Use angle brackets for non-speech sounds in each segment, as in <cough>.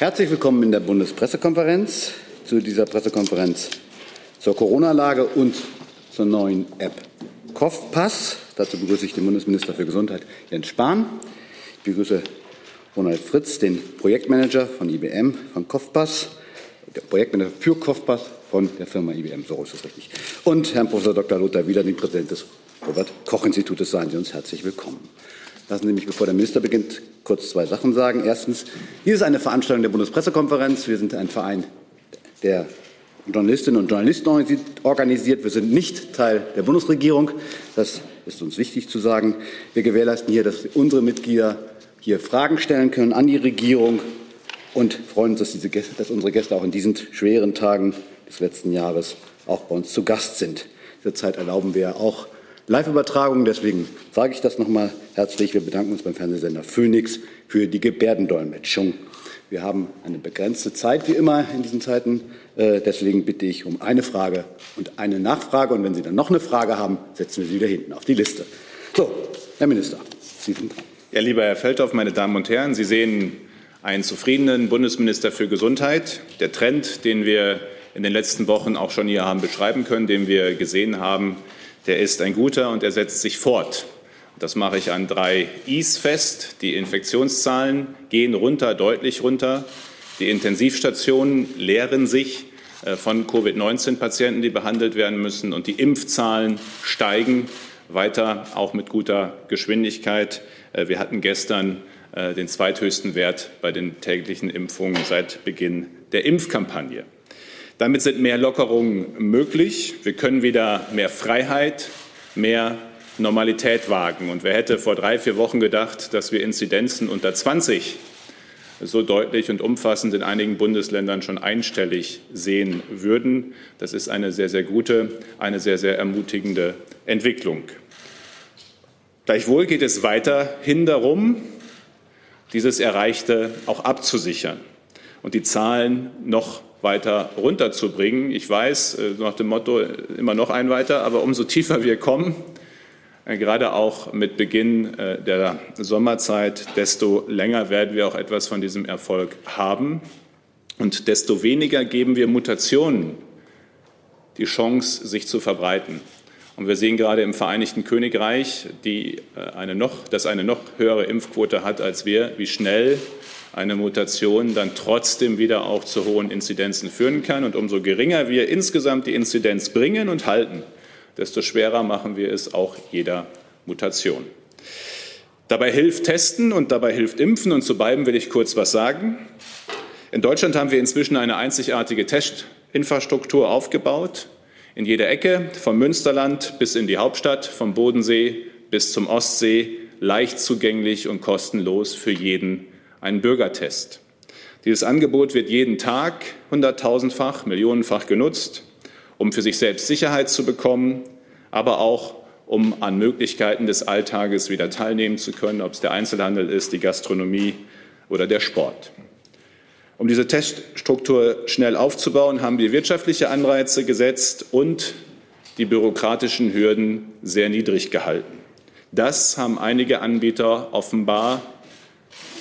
Herzlich willkommen in der Bundespressekonferenz zu dieser Pressekonferenz zur Corona-Lage und zur neuen App Kopfpass. Dazu begrüße ich den Bundesminister für Gesundheit Jens Spahn. Ich begrüße Ronald Fritz, den Projektmanager von IBM von Kopfpass, der Projektmanager für Kopfpass von der Firma IBM, so ist es richtig. Und Herrn Prof. Dr. Lothar Wieler, den Präsidenten des Robert-Koch-Institutes. Seien Sie uns herzlich willkommen. Lassen Sie mich, bevor der Minister beginnt, kurz zwei Sachen sagen. Erstens, dies ist eine Veranstaltung der Bundespressekonferenz. Wir sind ein Verein, der Journalistinnen und Journalisten organisiert. Wir sind nicht Teil der Bundesregierung. Das ist uns wichtig zu sagen. Wir gewährleisten hier, dass unsere Mitglieder hier Fragen stellen können an die Regierung und freuen uns, dass, diese, dass unsere Gäste auch in diesen schweren Tagen des letzten Jahres auch bei uns zu Gast sind. Diese Zeit erlauben wir auch Live-Übertragungen. Deswegen sage ich das noch mal herzlich. Wir bedanken uns beim Fernsehsender Phoenix für die Gebärdendolmetschung. Wir haben eine begrenzte Zeit, wie immer in diesen Zeiten. Äh, deswegen bitte ich um eine Frage und eine Nachfrage. Und wenn Sie dann noch eine Frage haben, setzen wir sie wieder hinten auf die Liste. So, Herr Minister, Sie sind dran. Ja, lieber Herr Feldhoff, meine Damen und Herren, Sie sehen einen zufriedenen Bundesminister für Gesundheit. Der Trend, den wir in den letzten Wochen auch schon hier haben beschreiben können, den wir gesehen haben, der ist ein guter und er setzt sich fort. Das mache ich an drei Is fest. Die Infektionszahlen gehen runter, deutlich runter. Die Intensivstationen leeren sich äh, von Covid-19-Patienten, die behandelt werden müssen. Und die Impfzahlen steigen weiter, auch mit guter Geschwindigkeit. Äh, wir hatten gestern äh, den zweithöchsten Wert bei den täglichen Impfungen seit Beginn der Impfkampagne. Damit sind mehr Lockerungen möglich. Wir können wieder mehr Freiheit, mehr Normalität wagen. Und wer hätte vor drei, vier Wochen gedacht, dass wir Inzidenzen unter 20 so deutlich und umfassend in einigen Bundesländern schon einstellig sehen würden. Das ist eine sehr, sehr gute, eine sehr, sehr ermutigende Entwicklung. Gleichwohl geht es weiterhin darum, dieses Erreichte auch abzusichern und die Zahlen noch weiter runterzubringen. Ich weiß, äh, nach dem Motto immer noch ein weiter, aber umso tiefer wir kommen, äh, gerade auch mit Beginn äh, der Sommerzeit, desto länger werden wir auch etwas von diesem Erfolg haben. Und desto weniger geben wir Mutationen die Chance, sich zu verbreiten. Und wir sehen gerade im Vereinigten Königreich, die eine noch, das eine noch höhere Impfquote hat als wir, wie schnell eine Mutation dann trotzdem wieder auch zu hohen Inzidenzen führen kann. Und umso geringer wir insgesamt die Inzidenz bringen und halten, desto schwerer machen wir es auch jeder Mutation. Dabei hilft Testen und dabei hilft Impfen. Und zu beiden will ich kurz was sagen. In Deutschland haben wir inzwischen eine einzigartige Testinfrastruktur aufgebaut. In jeder Ecke, vom Münsterland bis in die Hauptstadt, vom Bodensee bis zum Ostsee, leicht zugänglich und kostenlos für jeden einen Bürgertest. Dieses Angebot wird jeden Tag hunderttausendfach, millionenfach genutzt, um für sich selbst Sicherheit zu bekommen, aber auch um an Möglichkeiten des Alltages wieder teilnehmen zu können, ob es der Einzelhandel ist, die Gastronomie oder der Sport. Um diese Teststruktur schnell aufzubauen, haben wir wirtschaftliche Anreize gesetzt und die bürokratischen Hürden sehr niedrig gehalten. Das haben einige Anbieter offenbar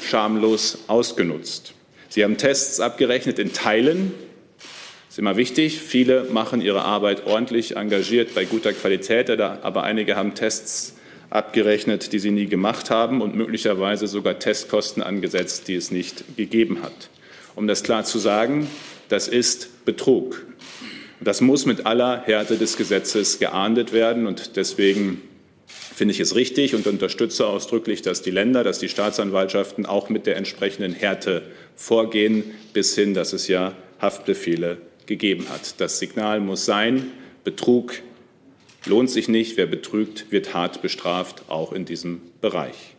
schamlos ausgenutzt. Sie haben Tests abgerechnet in Teilen. Das ist immer wichtig. Viele machen ihre Arbeit ordentlich, engagiert, bei guter Qualität, aber einige haben Tests abgerechnet, die sie nie gemacht haben und möglicherweise sogar Testkosten angesetzt, die es nicht gegeben hat. Um das klar zu sagen, das ist Betrug. Das muss mit aller Härte des Gesetzes geahndet werden und deswegen finde ich es richtig und unterstütze ausdrücklich, dass die Länder, dass die Staatsanwaltschaften auch mit der entsprechenden Härte vorgehen, bis hin, dass es ja Haftbefehle gegeben hat. Das Signal muss sein, Betrug lohnt sich nicht, wer betrügt, wird hart bestraft, auch in diesem Bereich.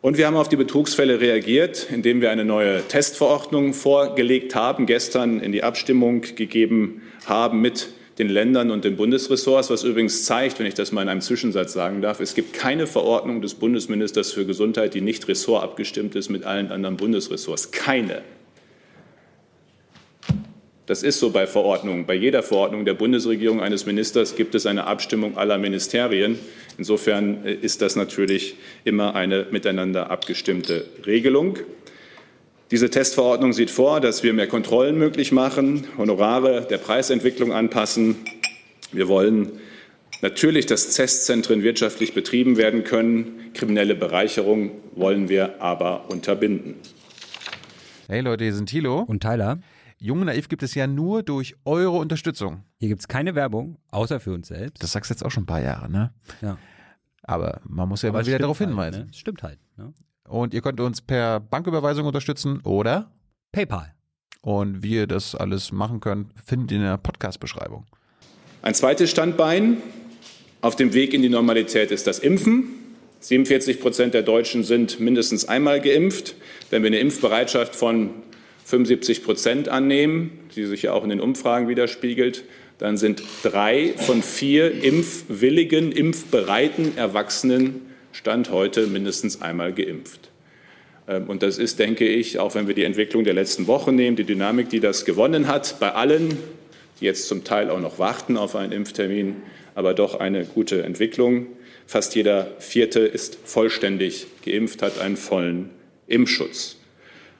Und wir haben auf die Betrugsfälle reagiert, indem wir eine neue Testverordnung vorgelegt haben, gestern in die Abstimmung gegeben haben mit den Ländern und den Bundesressorts, was übrigens zeigt, wenn ich das mal in einem Zwischensatz sagen darf, es gibt keine Verordnung des Bundesministers für Gesundheit, die nicht ressortabgestimmt ist mit allen anderen Bundesressorts. Keine. Das ist so bei Verordnungen. Bei jeder Verordnung der Bundesregierung eines Ministers gibt es eine Abstimmung aller Ministerien. Insofern äh, ist das natürlich immer eine miteinander abgestimmte Regelung. Diese Testverordnung sieht vor, dass wir mehr Kontrollen möglich machen, Honorare der Preisentwicklung anpassen. Wir wollen natürlich, dass Testzentren wirtschaftlich betrieben werden können. Kriminelle Bereicherung wollen wir aber unterbinden. Hey Leute, hier sind Thilo und Tyler. Jung und Naiv gibt es ja nur durch eure Unterstützung. Hier gibt es keine Werbung, außer für uns selbst. Das sagst du jetzt auch schon ein paar Jahre, ne? Ja. Aber man muss ja Aber mal wieder darauf halt, hinweisen. Ne? Stimmt halt. Ne? Und ihr könnt uns per Banküberweisung unterstützen oder PayPal. Und wie ihr das alles machen könnt, findet ihr in der Podcast-Beschreibung. Ein zweites Standbein auf dem Weg in die Normalität ist das Impfen. 47 Prozent der Deutschen sind mindestens einmal geimpft. Wenn wir eine Impfbereitschaft von 75 Prozent annehmen, die sich ja auch in den Umfragen widerspiegelt, dann sind drei von vier impfwilligen, impfbereiten Erwachsenen Stand heute mindestens einmal geimpft. Ähm, und das ist, denke ich, auch wenn wir die Entwicklung der letzten Wochen nehmen, die Dynamik, die das gewonnen hat, bei allen, die jetzt zum Teil auch noch warten auf einen Impftermin, aber doch eine gute Entwicklung. Fast jeder Vierte ist vollständig geimpft, hat einen vollen Impfschutz.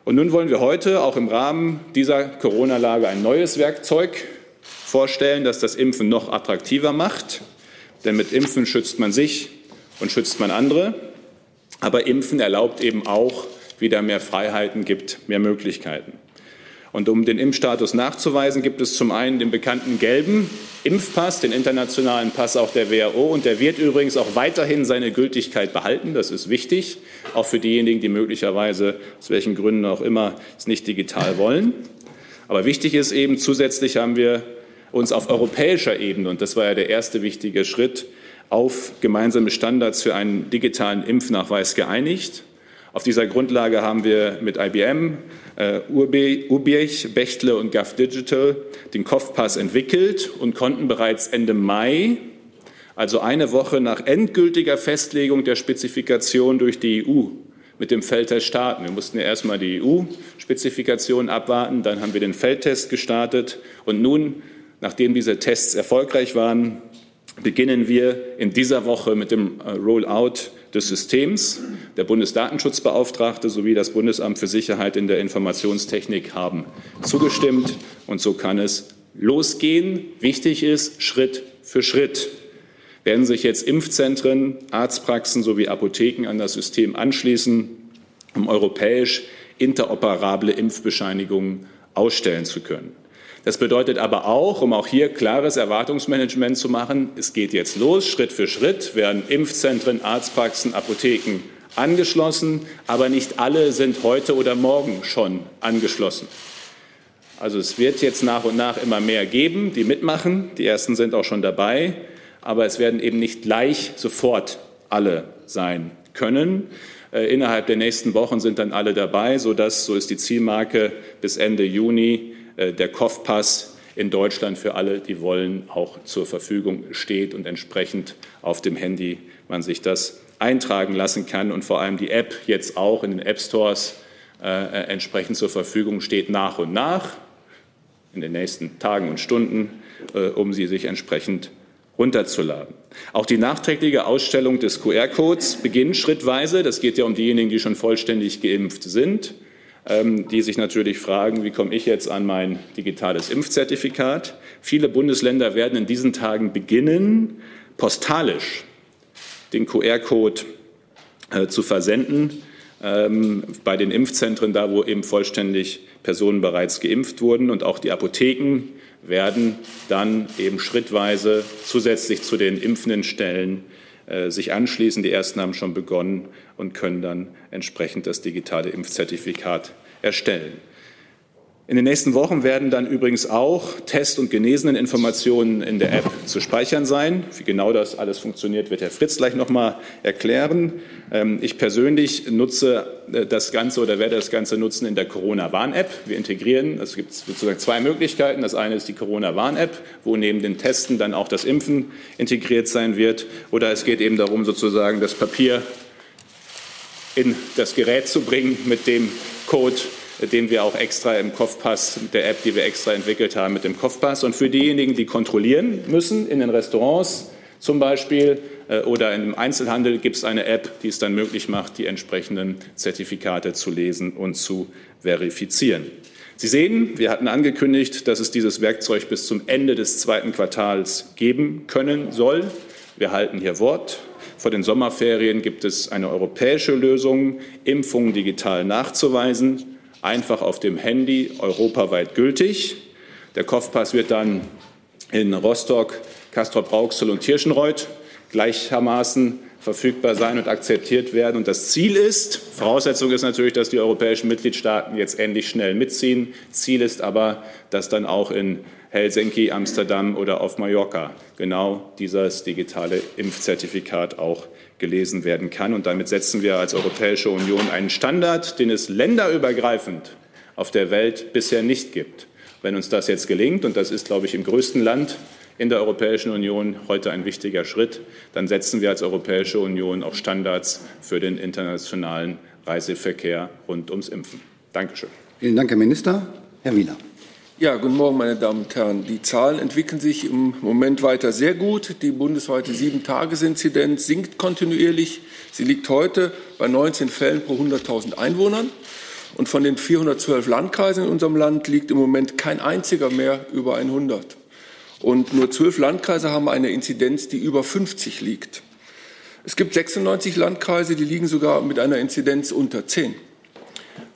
Und nun wollen wir heute auch im Rahmen dieser Corona-Lage ein neues Werkzeug vorstellen, das das Impfen noch attraktiver macht. Denn mit Impfen schützt man sich und schützt man andere. Aber Impfen erlaubt eben auch wieder mehr Freiheiten, gibt mehr Möglichkeiten. Und um den Impfstatus nachzuweisen, gibt es zum einen den bekannten gelben Impfpass, den internationalen Pass auch der WHO. Und der wird übrigens auch weiterhin seine Gültigkeit behalten. Das ist wichtig, auch für diejenigen, die möglicherweise aus welchen Gründen auch immer es nicht digital wollen. Aber wichtig ist eben, zusätzlich haben wir uns auf europäischer Ebene, und das war ja der erste wichtige Schritt, auf gemeinsame Standards für einen digitalen Impfnachweis geeinigt. Auf dieser Grundlage haben wir mit IBM, äh, Ubich, Bechtle und Gov Digital den Kopfpass entwickelt und konnten bereits Ende Mai, also eine Woche nach endgültiger Festlegung der Spezifikation durch die EU, mit dem Feldtest starten. Wir mussten ja erstmal die EU-Spezifikation abwarten, dann haben wir den Feldtest gestartet und nun, nachdem diese Tests erfolgreich waren, beginnen wir in dieser Woche mit dem äh, Rollout des Systems. Der Bundesdatenschutzbeauftragte sowie das Bundesamt für Sicherheit in der Informationstechnik haben zugestimmt. Und so kann es losgehen. Wichtig ist, Schritt für Schritt werden sich jetzt Impfzentren, Arztpraxen sowie Apotheken an das System anschließen, um europäisch interoperable Impfbescheinigungen ausstellen zu können. Das bedeutet aber auch, um auch hier klares Erwartungsmanagement zu machen, es geht jetzt los, Schritt für Schritt werden Impfzentren, Arztpraxen, Apotheken angeschlossen, aber nicht alle sind heute oder morgen schon angeschlossen. Also es wird jetzt nach und nach immer mehr geben, die mitmachen. Die ersten sind auch schon dabei, aber es werden eben nicht gleich sofort alle sein können. Äh, innerhalb der nächsten Wochen sind dann alle dabei, sodass, so ist die Zielmarke, bis Ende Juni der Kopfpass in Deutschland für alle, die wollen, auch zur Verfügung steht und entsprechend auf dem Handy man sich das eintragen lassen kann und vor allem die App jetzt auch in den App Stores äh, äh, entsprechend zur Verfügung steht nach und nach in den nächsten Tagen und Stunden, äh, um sie sich entsprechend runterzuladen. Auch die nachträgliche Ausstellung des QR-Codes beginnt schrittweise. Das geht ja um diejenigen, die schon vollständig geimpft sind. Ähm, die sich natürlich fragen, wie komme ich jetzt an mein digitales Impfzertifikat? Viele Bundesländer werden in diesen Tagen beginnen, postalisch den QR-Code äh, zu versenden ähm, bei den Impfzentren, da wo eben vollständig Personen bereits geimpft wurden. Und auch die Apotheken werden dann eben schrittweise zusätzlich zu den impfenden Stellen sich anschließen. Die ersten haben schon begonnen und können dann entsprechend das digitale Impfzertifikat erstellen. In den nächsten Wochen werden dann übrigens auch Test- und Geneseneninformationen in der App zu speichern sein. Wie genau das alles funktioniert, wird Herr Fritz gleich noch mal erklären. Ähm, ich persönlich nutze äh, das Ganze oder werde das Ganze nutzen in der Corona-Warn-App. Wir integrieren, es gibt sozusagen zwei Möglichkeiten. Das eine ist die Corona-Warn-App, wo neben den Testen dann auch das Impfen integriert sein wird. Oder es geht eben darum, sozusagen das Papier in das Gerät zu bringen, mit dem Code den wir auch extra im Kopfpass, mit der App, die wir extra entwickelt haben, mit dem Kopfpass. Und für diejenigen, die kontrollieren müssen in den Restaurants zum Beispiel, äh, oder im Einzelhandel gibt es eine App, die es dann möglich macht, die entsprechenden Zertifikate zu lesen und zu verifizieren. Sie sehen, wir hatten angekündigt, dass es dieses Werkzeug bis zum Ende des zweiten Quartals geben können soll. Wir halten hier Wort. Vor den Sommerferien gibt es eine europäische Lösung, Impfungen digital nachzuweisen, einfach auf dem Handy, europaweit gültig. Der Kopfpass wird dann in Rostock, Castrop-Rauxel und Tirschenreuth gleichermaßen verfügbar sein und akzeptiert werden. Und das Ziel ist, Voraussetzung ist natürlich, dass die europäischen Mitgliedstaaten jetzt endlich schnell mitziehen. Ziel ist aber, dass dann auch in Helsinki, Amsterdam oder auf Mallorca genau dieses digitale Impfzertifikat auch gelesen werden kann. Und damit setzen wir als Europäische Union einen Standard, den es länderübergreifend auf der Welt bisher nicht gibt. Wenn uns das jetzt gelingt, und das ist, glaube ich, im größten Land in der Europäischen Union heute ein wichtiger Schritt. Dann setzen wir als Europäische Union auch Standards für den internationalen Reiseverkehr rund ums Impfen. Dankeschön. Vielen Dank, Herr Minister. Herr Wieler. Ja, guten Morgen, meine Damen und Herren. Die Zahlen entwickeln sich im Moment weiter sehr gut. Die bundesweite Sieben-Tages-Inzidenz sinkt kontinuierlich. Sie liegt heute bei 19 Fällen pro 100.000 Einwohnern. Und von den 412 Landkreisen in unserem Land liegt im Moment kein einziger mehr über 100. Und nur zwölf Landkreise haben eine Inzidenz, die über 50 liegt. Es gibt 96 Landkreise, die liegen sogar mit einer Inzidenz unter 10.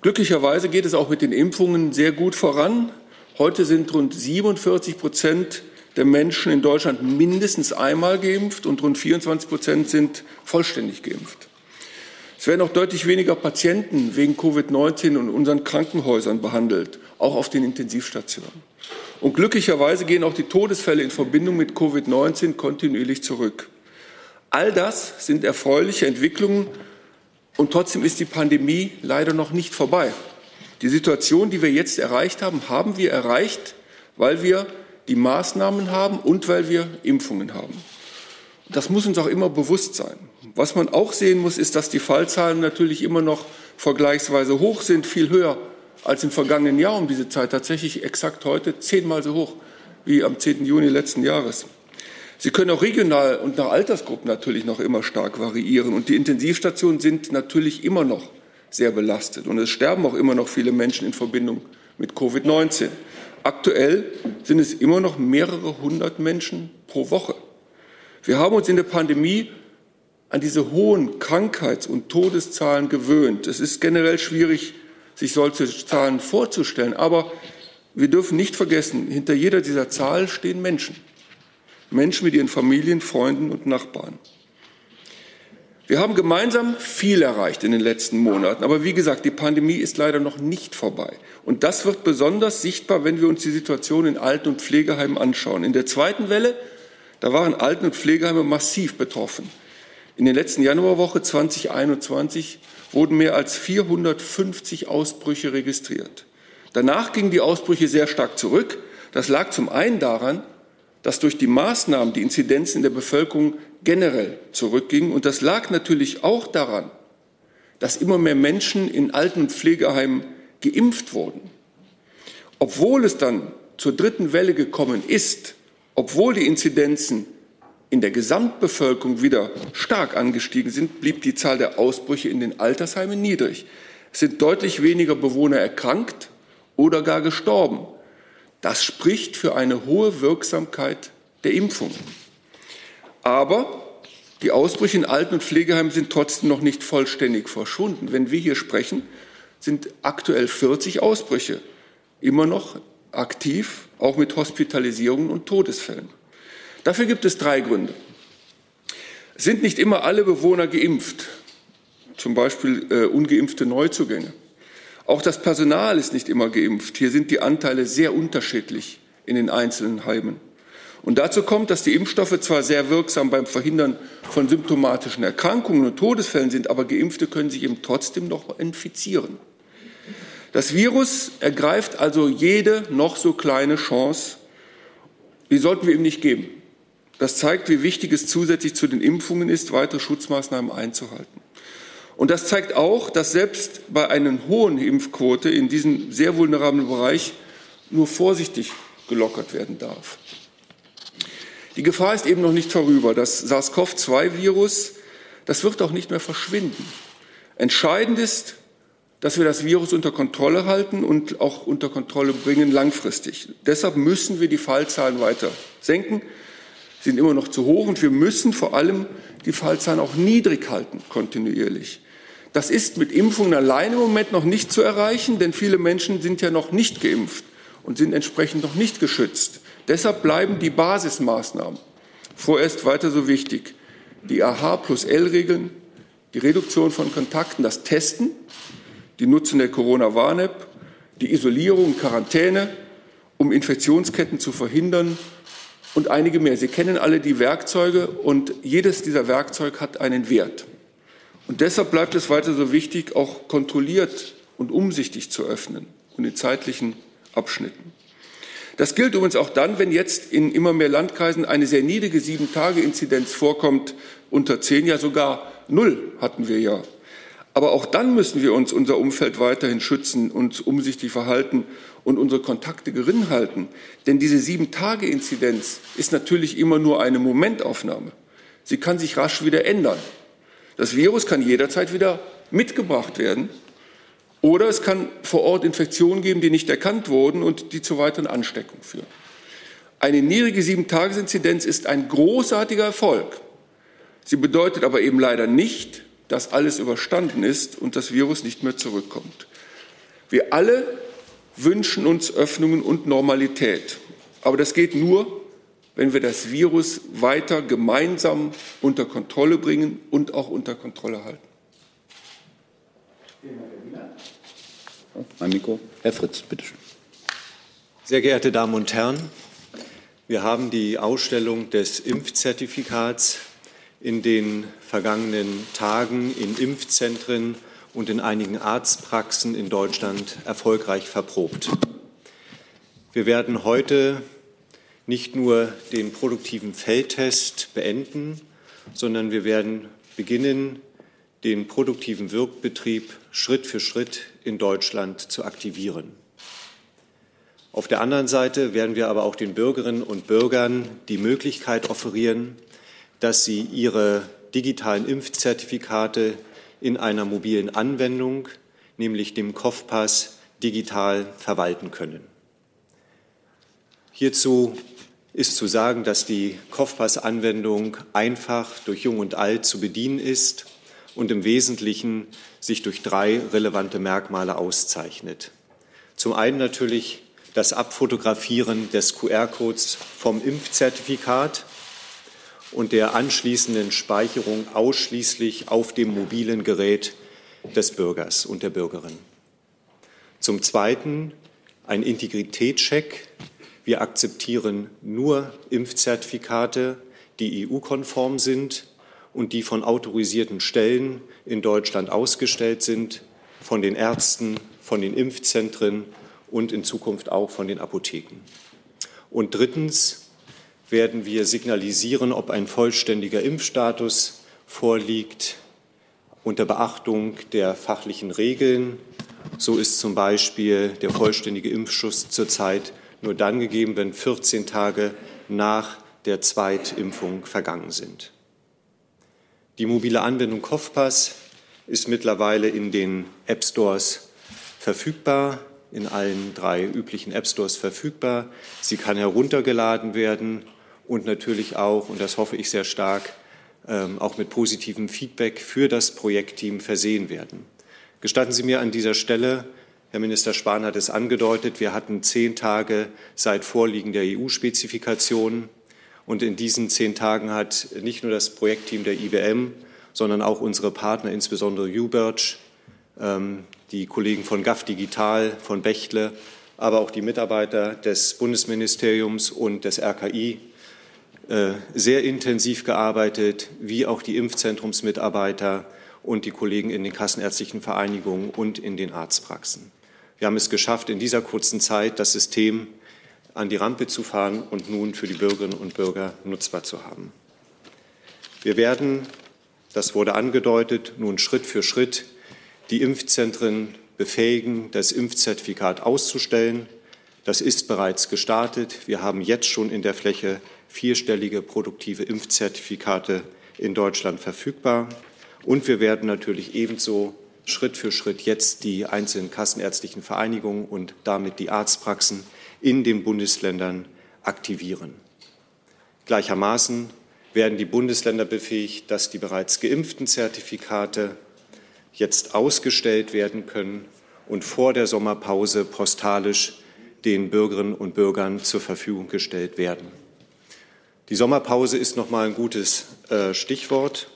Glücklicherweise geht es auch mit den Impfungen sehr gut voran. Heute sind rund 47 Prozent der Menschen in Deutschland mindestens einmal geimpft und rund 24 Prozent sind vollständig geimpft. Es werden auch deutlich weniger Patienten wegen Covid-19 in unseren Krankenhäusern behandelt, auch auf den Intensivstationen. Und glücklicherweise gehen auch die Todesfälle in Verbindung mit Covid-19 kontinuierlich zurück. All das sind erfreuliche Entwicklungen und trotzdem ist die Pandemie leider noch nicht vorbei. Die Situation, die wir jetzt erreicht haben, haben wir erreicht, weil wir die Maßnahmen haben und weil wir Impfungen haben. Das muss uns auch immer bewusst sein. Was man auch sehen muss, ist, dass die Fallzahlen natürlich immer noch vergleichsweise hoch sind, viel höher als im vergangenen Jahr um diese Zeit, tatsächlich exakt heute zehnmal so hoch wie am 10. Juni letzten Jahres. Sie können auch regional und nach Altersgruppen natürlich noch immer stark variieren. Und die Intensivstationen sind natürlich immer noch sehr belastet. Und es sterben auch immer noch viele Menschen in Verbindung mit Covid-19. Aktuell sind es immer noch mehrere hundert Menschen pro Woche. Wir haben uns in der Pandemie an diese hohen Krankheits- und Todeszahlen gewöhnt. Es ist generell schwierig, sich solche Zahlen vorzustellen. Aber wir dürfen nicht vergessen, hinter jeder dieser Zahl stehen Menschen. Menschen mit ihren Familien, Freunden und Nachbarn. Wir haben gemeinsam viel erreicht in den letzten Monaten. Aber wie gesagt, die Pandemie ist leider noch nicht vorbei. Und das wird besonders sichtbar, wenn wir uns die Situation in Alten- und Pflegeheimen anschauen. In der zweiten Welle, da waren Alten- und Pflegeheime massiv betroffen. In der letzten Januarwoche 2021 wurden mehr als 450 Ausbrüche registriert. Danach gingen die Ausbrüche sehr stark zurück. Das lag zum einen daran, dass durch die Maßnahmen die Inzidenzen in der Bevölkerung generell zurückgingen. Und das lag natürlich auch daran, dass immer mehr Menschen in Alten- und Pflegeheimen geimpft wurden. Obwohl es dann zur dritten Welle gekommen ist, obwohl die Inzidenzen in der Gesamtbevölkerung wieder stark angestiegen sind, blieb die Zahl der Ausbrüche in den Altersheimen niedrig. Es sind deutlich weniger Bewohner erkrankt oder gar gestorben. Das spricht für eine hohe Wirksamkeit der Impfung. Aber die Ausbrüche in Alten- und Pflegeheimen sind trotzdem noch nicht vollständig verschwunden. Wenn wir hier sprechen, sind aktuell 40 Ausbrüche immer noch aktiv, auch mit Hospitalisierungen und Todesfällen. Dafür gibt es drei Gründe. Sind nicht immer alle Bewohner geimpft, zum Beispiel äh, ungeimpfte Neuzugänge. Auch das Personal ist nicht immer geimpft. Hier sind die Anteile sehr unterschiedlich in den einzelnen Heimen. Und dazu kommt, dass die Impfstoffe zwar sehr wirksam beim Verhindern von symptomatischen Erkrankungen und Todesfällen sind, aber Geimpfte können sich eben trotzdem noch infizieren. Das Virus ergreift also jede noch so kleine Chance. Die sollten wir ihm nicht geben. Das zeigt, wie wichtig es zusätzlich zu den Impfungen ist, weitere Schutzmaßnahmen einzuhalten. Und das zeigt auch, dass selbst bei einer hohen Impfquote in diesem sehr vulnerablen Bereich nur vorsichtig gelockert werden darf. Die Gefahr ist eben noch nicht vorüber. Das SARS-CoV-2-Virus, das wird auch nicht mehr verschwinden. Entscheidend ist, dass wir das Virus unter Kontrolle halten und auch unter Kontrolle bringen langfristig. Deshalb müssen wir die Fallzahlen weiter senken. Sie sind immer noch zu hoch und wir müssen vor allem die Fallzahlen auch niedrig halten, kontinuierlich. Das ist mit Impfungen allein im Moment noch nicht zu erreichen, denn viele Menschen sind ja noch nicht geimpft und sind entsprechend noch nicht geschützt. Deshalb bleiben die Basismaßnahmen vorerst weiter so wichtig. Die AH plus L-Regeln, die Reduktion von Kontakten, das Testen, die Nutzung der Corona-Warn-App, die Isolierung, Quarantäne, um Infektionsketten zu verhindern und einige mehr. Sie kennen alle die Werkzeuge und jedes dieser Werkzeuge hat einen Wert. Und deshalb bleibt es weiter so wichtig, auch kontrolliert und umsichtig zu öffnen und in zeitlichen Abschnitten. Das gilt übrigens auch dann, wenn jetzt in immer mehr Landkreisen eine sehr niedrige Sieben-Tage-Inzidenz vorkommt, unter zehn, ja sogar null hatten wir ja. Aber auch dann müssen wir uns unser Umfeld weiterhin schützen, uns umsichtig verhalten und unsere Kontakte gering halten. Denn diese Sieben-Tage-Inzidenz ist natürlich immer nur eine Momentaufnahme. Sie kann sich rasch wieder ändern. Das Virus kann jederzeit wieder mitgebracht werden. Oder es kann vor Ort Infektionen geben, die nicht erkannt wurden und die zu weiteren Ansteckungen führen. Eine niedrige Sieben-Tages-Inzidenz ist ein großartiger Erfolg. Sie bedeutet aber eben leider nicht, dass alles überstanden ist und das Virus nicht mehr zurückkommt. Wir alle wünschen uns Öffnungen und Normalität. Aber das geht nur, wenn wir das Virus weiter gemeinsam unter Kontrolle bringen und auch unter Kontrolle halten. Mein Mikro. Herr Fritz, bitteschön. Sehr geehrte Damen und Herren, wir haben die Ausstellung des Impfzertifikats in den vergangenen Tagen in Impfzentren und in einigen Arztpraxen in Deutschland erfolgreich verprobt. Wir werden heute nicht nur den produktiven Feldtest beenden, sondern wir werden beginnen, den produktiven Wirkbetrieb Schritt für Schritt in Deutschland zu aktivieren. Auf der anderen Seite werden wir aber auch den Bürgerinnen und Bürgern die Möglichkeit offerieren, dass sie ihre digitalen Impfzertifikate in einer mobilen Anwendung, nämlich dem Kopfpass, digital verwalten können. Hierzu ist zu sagen, dass die Kopfpass-Anwendung einfach durch Jung und Alt zu bedienen ist und im Wesentlichen sich durch drei relevante Merkmale auszeichnet. Zum einen natürlich das Abfotografieren des QR-Codes vom Impfzertifikat und der anschließenden Speicherung ausschließlich auf dem mobilen Gerät des Bürgers und der Bürgerin. Zum Zweiten ein Integritätscheck wir akzeptieren nur Impfzertifikate, die EU-konform sind und die von autorisierten Stellen in Deutschland ausgestellt sind, von den Ärzten, von den Impfzentren und in Zukunft auch von den Apotheken. Und drittens werden wir signalisieren, ob ein vollständiger Impfstatus vorliegt unter Beachtung der fachlichen Regeln. So ist zum Beispiel der vollständige Impfschuss zurzeit nur dann gegeben, wenn 14 Tage nach der Zweitimpfung vergangen sind. Die mobile Anwendung Kopfpass ist mittlerweile in den App Stores verfügbar, in allen drei üblichen App Stores verfügbar. Sie kann heruntergeladen werden und natürlich auch, und das hoffe ich sehr stark, ähm, auch mit positivem Feedback für das Projektteam versehen werden. Gestatten Sie mir an dieser Stelle Herr Minister Spahn hat es angedeutet, wir hatten zehn Tage seit Vorliegen der EU-Spezifikationen. Und in diesen zehn Tagen hat nicht nur das Projektteam der IBM, sondern auch unsere Partner, insbesondere UBirch, ähm, die Kollegen von GAF Digital, von Bechtle, aber auch die Mitarbeiter des Bundesministeriums und des RKI äh, sehr intensiv gearbeitet, wie auch die Impfzentrumsmitarbeiter und die Kollegen in den kassenärztlichen Vereinigungen und in den Arztpraxen. Wir haben es geschafft, in dieser kurzen Zeit das System an die Rampe zu fahren und nun für die Bürgerinnen und Bürger nutzbar zu haben. Wir werden, das wurde angedeutet, nun Schritt für Schritt die Impfzentren befähigen, das Impfzertifikat auszustellen. Das ist bereits gestartet. Wir haben jetzt schon in der Fläche vierstellige produktive Impfzertifikate in Deutschland verfügbar. Und wir werden natürlich ebenso Schritt für Schritt jetzt die einzelnen kassenärztlichen Vereinigungen und damit die Arztpraxen in den Bundesländern aktivieren. Gleichermaßen werden die Bundesländer befähigt, dass die bereits geimpften Zertifikate jetzt ausgestellt werden können und vor der Sommerpause postalisch den Bürgerinnen und Bürgern zur Verfügung gestellt werden. Die Sommerpause ist noch mal ein gutes äh, Stichwort.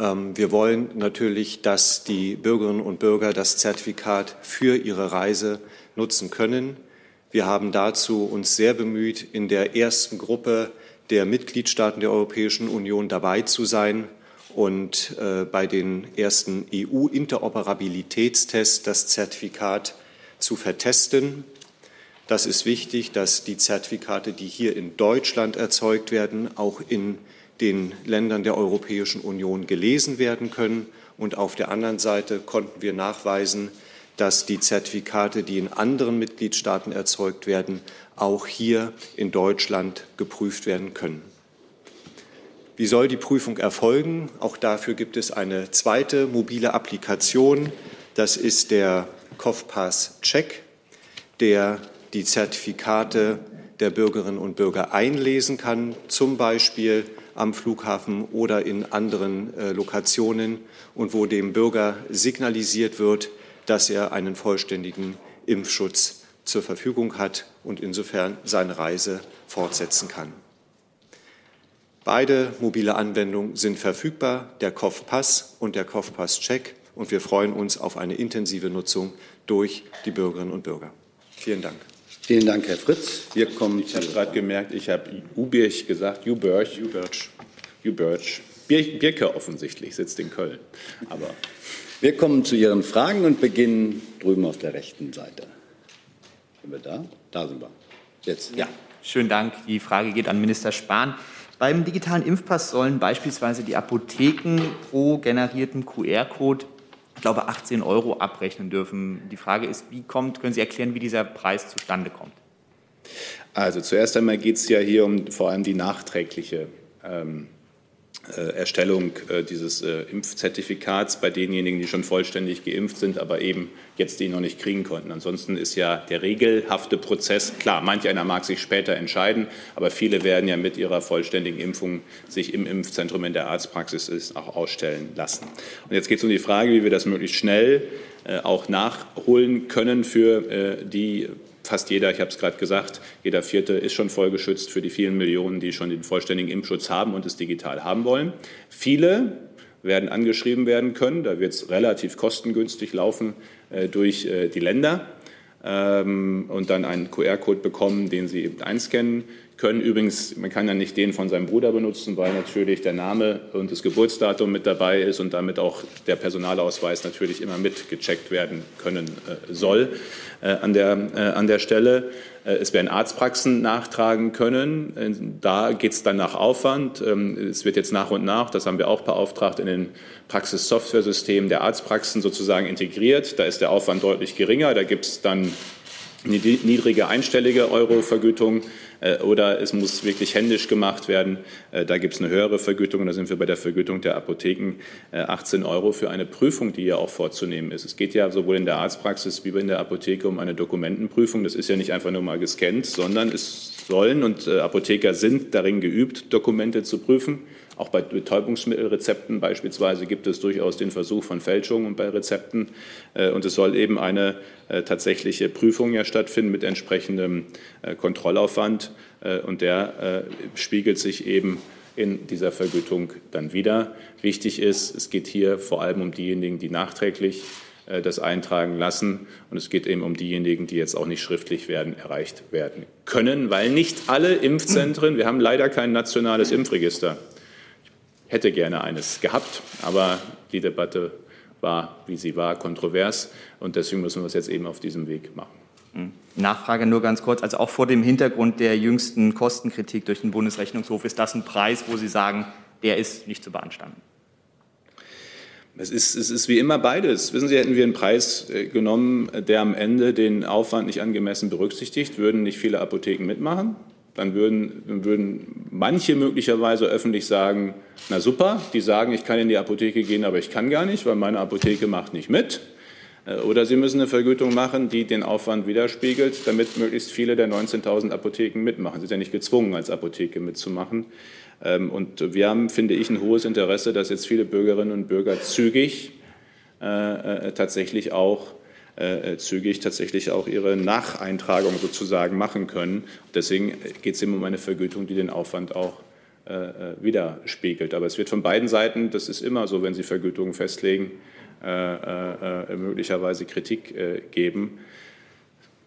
Ähm, wir wollen natürlich, dass die Bürgerinnen und Bürger das Zertifikat für ihre Reise nutzen können. Wir haben dazu uns sehr bemüht, in der ersten Gruppe der Mitgliedstaaten der Europäischen Union dabei zu sein und äh, bei den ersten EU-Interoperabilitätstests das Zertifikat zu vertesten. Das ist wichtig, dass die Zertifikate, die hier in Deutschland erzeugt werden, auch in den Ländern der Europäischen Union gelesen werden können. Und auf der anderen Seite konnten wir nachweisen, dass die Zertifikate, die in anderen Mitgliedstaaten erzeugt werden, auch hier in Deutschland geprüft werden können. Wie soll die Prüfung erfolgen? Auch dafür gibt es eine zweite mobile Applikation. Das ist der COFPAS Check, der die Zertifikate der Bürgerinnen und Bürger einlesen kann, zum Beispiel am Flughafen oder in anderen äh, Lokationen und wo dem Bürger signalisiert wird, dass er einen vollständigen Impfschutz zur Verfügung hat und insofern seine Reise fortsetzen kann. Beide mobile Anwendungen sind verfügbar, der COF-Pass und der COF-Pass-Check, und wir freuen uns auf eine intensive Nutzung durch die Bürgerinnen und Bürger. Vielen Dank. Vielen Dank, Herr Fritz. Wir kommen ich habe gerade gemerkt, ich habe Ubirch gesagt, Ubirch. Ubirch. Ubirch. Birke offensichtlich sitzt in Köln. Aber wir kommen zu Ihren Fragen und beginnen drüben auf der rechten Seite. Sind wir da? Da sind wir. Jetzt. Ja, schönen Dank. Die Frage geht an Minister Spahn. Beim digitalen Impfpass sollen beispielsweise die Apotheken pro generierten QR-Code ich glaube, 18 Euro abrechnen dürfen. Die Frage ist, wie kommt, können Sie erklären, wie dieser Preis zustande kommt? Also zuerst einmal geht es ja hier um vor allem die nachträgliche ähm, äh, Erstellung äh, dieses äh, Impfzertifikats bei denjenigen, die schon vollständig geimpft sind, aber eben jetzt die noch nicht kriegen konnten. Ansonsten ist ja der regelhafte Prozess, klar, manch einer mag sich später entscheiden, aber viele werden ja mit ihrer vollständigen Impfung sich im Impfzentrum in der Arztpraxis ist, auch ausstellen lassen. Und jetzt geht es um die Frage, wie wir das möglichst schnell auch nachholen können für die fast jeder, ich habe es gerade gesagt, jeder Vierte ist schon vollgeschützt für die vielen Millionen, die schon den vollständigen Impfschutz haben und es digital haben wollen. Viele werden angeschrieben werden können. Da wird es relativ kostengünstig laufen äh, durch äh, die Länder ähm, und dann einen QR-Code bekommen, den sie eben einscannen können. Übrigens, man kann ja nicht den von seinem Bruder benutzen, weil natürlich der Name und das Geburtsdatum mit dabei ist und damit auch der Personalausweis natürlich immer mitgecheckt werden können äh, soll äh, an, der, äh, an der Stelle. Äh, es werden Arztpraxen nachtragen können. Äh, da geht es dann nach Aufwand. Ähm, es wird jetzt nach und nach, das haben wir auch beauftragt, in den Praxissoftware-Systemen der Arztpraxen sozusagen integriert. Da ist der Aufwand deutlich geringer. Da gibt es dann niedrige einstellige Euro-Vergütung oder es muss wirklich händisch gemacht werden. Äh, da gibt es eine höhere Vergütung da sind wir bei der Vergütung der Apotheken 18 äh, Euro für eine Prüfung, die ja auch vorzunehmen ist. Es geht ja sowohl in der Arztpraxis wie in der Apotheke um eine Dokumentenprüfung. Das ist ja nicht einfach nur mal gescannt, sondern es sollen und Apotheker sind darin geübt, Dokumente zu prüfen. Auch bei Betäubungsmittelrezepten beispielsweise gibt es durchaus den Versuch von Fälschungen bei Rezepten. Und es soll eben eine tatsächliche Prüfung ja stattfinden mit entsprechendem Kontrollaufwand. Äh, und der äh, spiegelt sich eben in dieser Vergütung dann wieder. Wichtig ist, es geht hier vor allem um diejenigen, die nachträglich äh, das eintragen lassen. Und es geht eben um diejenigen, die jetzt auch nicht schriftlich werden, erreicht werden können, weil nicht alle Impfzentren, wir haben leider kein nationales Impfregister. Ich hätte gerne eines gehabt, aber die Debatte war, wie sie war, kontrovers. Und deswegen müssen wir es jetzt eben auf diesem Weg machen. Hm. Nachfrage nur ganz kurz, also auch vor dem Hintergrund der jüngsten Kostenkritik durch den Bundesrechnungshof, ist das ein Preis, wo Sie sagen, der ist nicht zu beanstanden? Es ist, es ist wie immer beides. Wissen Sie, hätten wir einen Preis äh, genommen, der am Ende den Aufwand nicht angemessen berücksichtigt, würden nicht viele Apotheken mitmachen. Dann würden, würden manche möglicherweise öffentlich sagen, na super, die sagen, ich kann in die Apotheke gehen, aber ich kann gar nicht, weil meine Apotheke macht nicht mit. Äh, oder Sie müssen eine Vergütung machen, die den Aufwand widerspiegelt, damit möglichst viele der 19.000 Apotheken mitmachen. Sie sind ja nicht gezwungen, als Apotheke mitzumachen. Ähm, und wir haben, finde ich, ein hohes Interesse, dass jetzt viele Bürgerinnen und Bürger zügig äh, äh, tatsächlich auch zügig tatsächlich auch ihre Nacheintragung sozusagen machen können. Deswegen geht es eben um eine Vergütung, die den Aufwand auch äh, widerspiegelt. Aber es wird von beiden Seiten, das ist immer so, wenn Sie Vergütungen festlegen, äh, möglicherweise Kritik geben.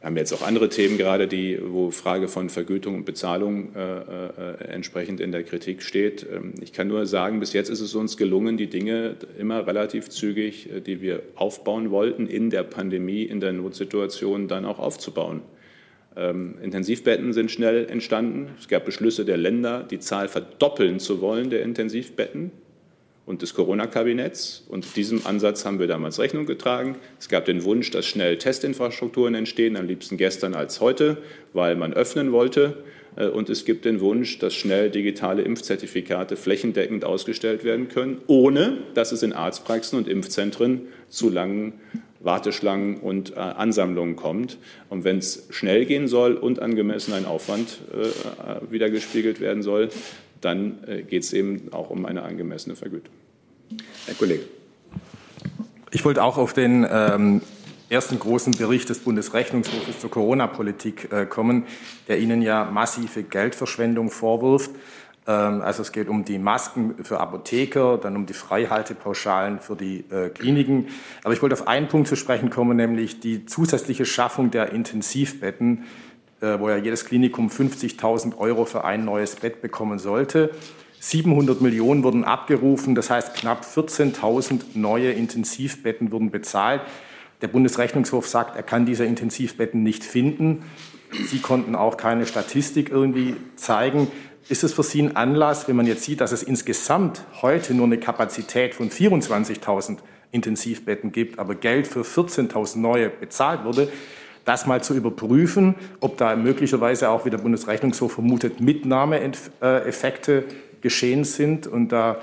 Wir haben jetzt auch andere Themen gerade, die, wo Frage von Vergütung und Bezahlung äh, äh, entsprechend in der Kritik steht. Ähm, ich kann nur sagen, bis jetzt ist es uns gelungen, die Dinge immer relativ zügig, äh, die wir aufbauen wollten, in der Pandemie, in der Notsituation dann auch aufzubauen. Ähm, Intensivbetten sind schnell entstanden. Es gab Beschlüsse der Länder, die Zahl verdoppeln zu wollen der Intensivbetten und des Corona-Kabinetts. Und diesem Ansatz haben wir damals Rechnung getragen. Es gab den Wunsch, dass schnell Testinfrastrukturen entstehen, am liebsten gestern als heute, weil man öffnen wollte. Äh, und es gibt den Wunsch, dass schnell digitale Impfzertifikate flächendeckend ausgestellt werden können, ohne dass es in Arztpraxen und Impfzentren zu langen Warteschlangen und äh, Ansammlungen kommt. Und wenn es schnell gehen soll und angemessen ein Aufwand äh, wiedergespiegelt werden soll, dann äh, geht es eben auch um eine angemessene Vergütung. Herr Kollege. Ich wollte auch auf den ähm, ersten großen Bericht des Bundesrechnungshofes zur Corona-Politik äh, kommen, der Ihnen ja massive Geldverschwendung vorwirft. Ähm, also es geht um die Masken für Apotheker, dann um die Freihaltepauschalen für die äh, Kliniken. Aber ich wollte auf einen Punkt zu sprechen kommen, nämlich die zusätzliche Schaffung der Intensivbetten wo ja jedes Klinikum 50.000 Euro für ein neues Bett bekommen sollte. 700 Millionen wurden abgerufen, das heißt knapp 14.000 neue Intensivbetten wurden bezahlt. Der Bundesrechnungshof sagt, er kann diese Intensivbetten nicht finden. Sie konnten auch keine Statistik irgendwie zeigen. Ist es für Sie ein Anlass, wenn man jetzt sieht, dass es insgesamt heute nur eine Kapazität von 24.000 Intensivbetten gibt, aber Geld für 14.000 neue bezahlt wurde, das mal zu überprüfen, ob da möglicherweise auch, wie der Bundesrechnungshof vermutet, Mitnahmeeffekte geschehen sind und da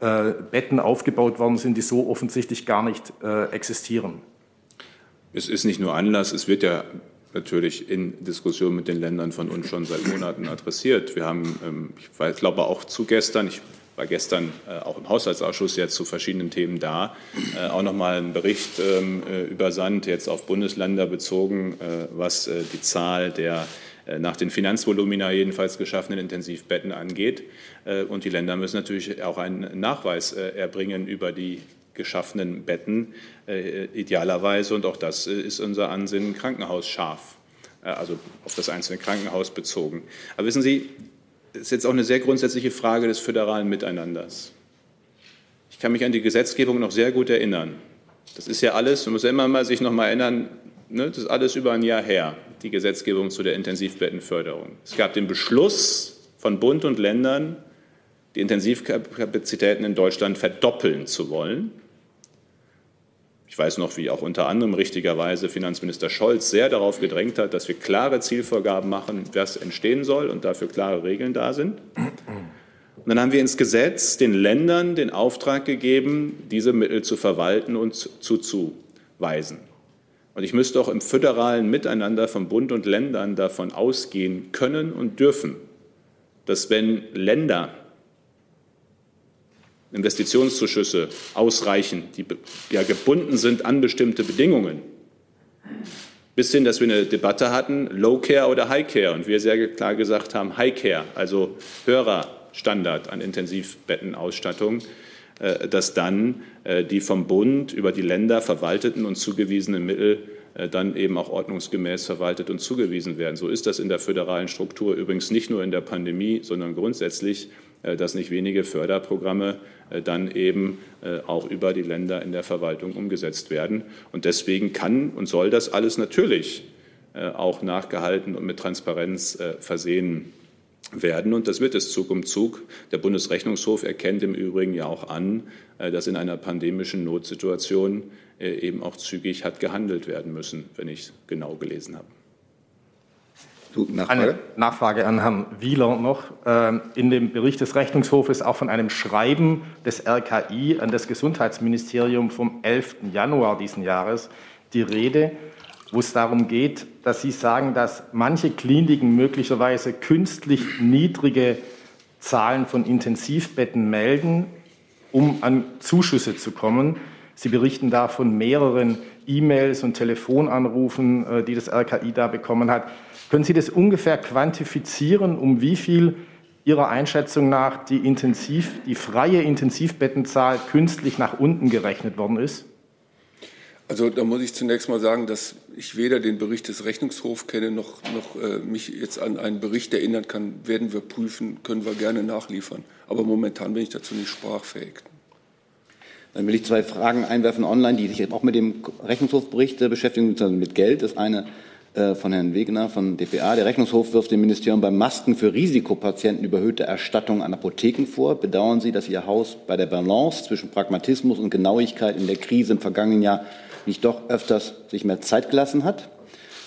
äh, Betten aufgebaut worden sind, die so offensichtlich gar nicht äh, existieren. Es ist nicht nur Anlass, es wird ja natürlich in Diskussion mit den Ländern von uns schon seit Monaten adressiert. Wir haben, ähm, ich glaube auch zu gestern, ich war gestern äh, auch im Haushaltsausschuss jetzt zu verschiedenen Themen da, äh, auch noch mal einen Bericht ähm, äh, übersandt, jetzt auf Bundesländer bezogen, was die Zahl der nach den Finanzvolumina jedenfalls geschaffenen Intensivbetten angeht. Und die Länder müssen natürlich auch einen Nachweis erbringen über die geschaffenen Betten, idealerweise. Und auch das ist unser Ansinnen krankenhausscharf, also auf das einzelne Krankenhaus bezogen. Aber wissen Sie, ist jetzt auch eine sehr grundsätzliche Frage des föderalen Miteinanders. Ich kann mich an die Gesetzgebung noch sehr gut erinnern. Das ist ja alles, man muss ja immer mal sich noch mal erinnern, ne, das ist alles über ein Jahr her, die Gesetzgebung zu der Intensivbettenförderung. Es gab den Beschluss von Bund und Ländern, die Intensivkapazitäten in Deutschland verdoppeln zu wollen. Ich weiß noch, wie auch unter anderem richtigerweise Finanzminister Scholz sehr darauf gedrängt hat, dass wir klare Zielvorgaben machen, was entstehen soll und dafür klare Regeln da sind. Und dann haben wir ins Gesetz den Ländern den Auftrag gegeben, diese Mittel zu verwalten und zuzuweisen. Und ich müsste auch im föderalen Miteinander von Bund und Ländern davon ausgehen können und dürfen, dass wenn Länder Investitionszuschüsse ausreichen, die ja gebunden sind an bestimmte Bedingungen. Bis hin, dass wir eine Debatte hatten, Low Care oder High Care. Und wir sehr klar gesagt haben, High Care, also höherer Standard an Intensivbettenausstattung, äh, dass dann äh, die vom Bund über die Länder verwalteten und zugewiesenen Mittel äh, dann eben auch ordnungsgemäß verwaltet und zugewiesen werden. So ist das in der föderalen Struktur übrigens nicht nur in der Pandemie, sondern grundsätzlich, dass nicht wenige Förderprogramme äh, dann eben äh, auch über die Länder in der Verwaltung umgesetzt werden. Und deswegen kann und soll das alles natürlich äh, auch nachgehalten und mit Transparenz versehen werden. Und das wird es Zug um Zug. Der Bundesrechnungshof erkennt im Übrigen ja auch an, dass in einer pandemischen Notsituation eben auch zügig hat gehandelt werden müssen, wenn ich genau gelesen habe. Eine Nachfrage an Herrn Wieler noch. Ähm, in dem Bericht des Rechnungshofes auch von einem Schreiben des RKI an das Gesundheitsministerium vom 11. Januar diesen Jahres die Rede, wo es darum geht, dass Sie sagen, dass manche Kliniken möglicherweise künstlich niedrige Zahlen von Intensivbetten melden, um an Zuschüsse zu kommen. Sie berichten da von mehreren E-Mails und Telefonanrufen, äh, die das RKI da bekommen hat. Können Sie das ungefähr quantifizieren, um wie viel Ihrer Einschätzung nach die, Intensiv, die freie Intensivbettenzahl künstlich nach unten gerechnet worden ist? Also da muss ich zunächst mal sagen, dass ich weder den Bericht des Rechnungshofs kenne, noch, noch äh, mich jetzt an einen Bericht erinnern kann. Werden wir prüfen, können wir gerne nachliefern. Aber momentan bin ich dazu nicht sprachfähig. Dann will ich zwei Fragen einwerfen online, die sich auch mit dem Rechnungshofbericht beschäftigen, mit Geld. Das eine äh, von Herrn Wegener von dpa. Der Rechnungshof wirft dem Ministerium beim Masken für Risikopatienten überhöhte Erstattung an Apotheken vor. Bedauern Sie, dass Ihr Haus bei der Balance zwischen Pragmatismus und Genauigkeit in der Krise im vergangenen Jahr nicht doch öfters sich mehr Zeit gelassen hat?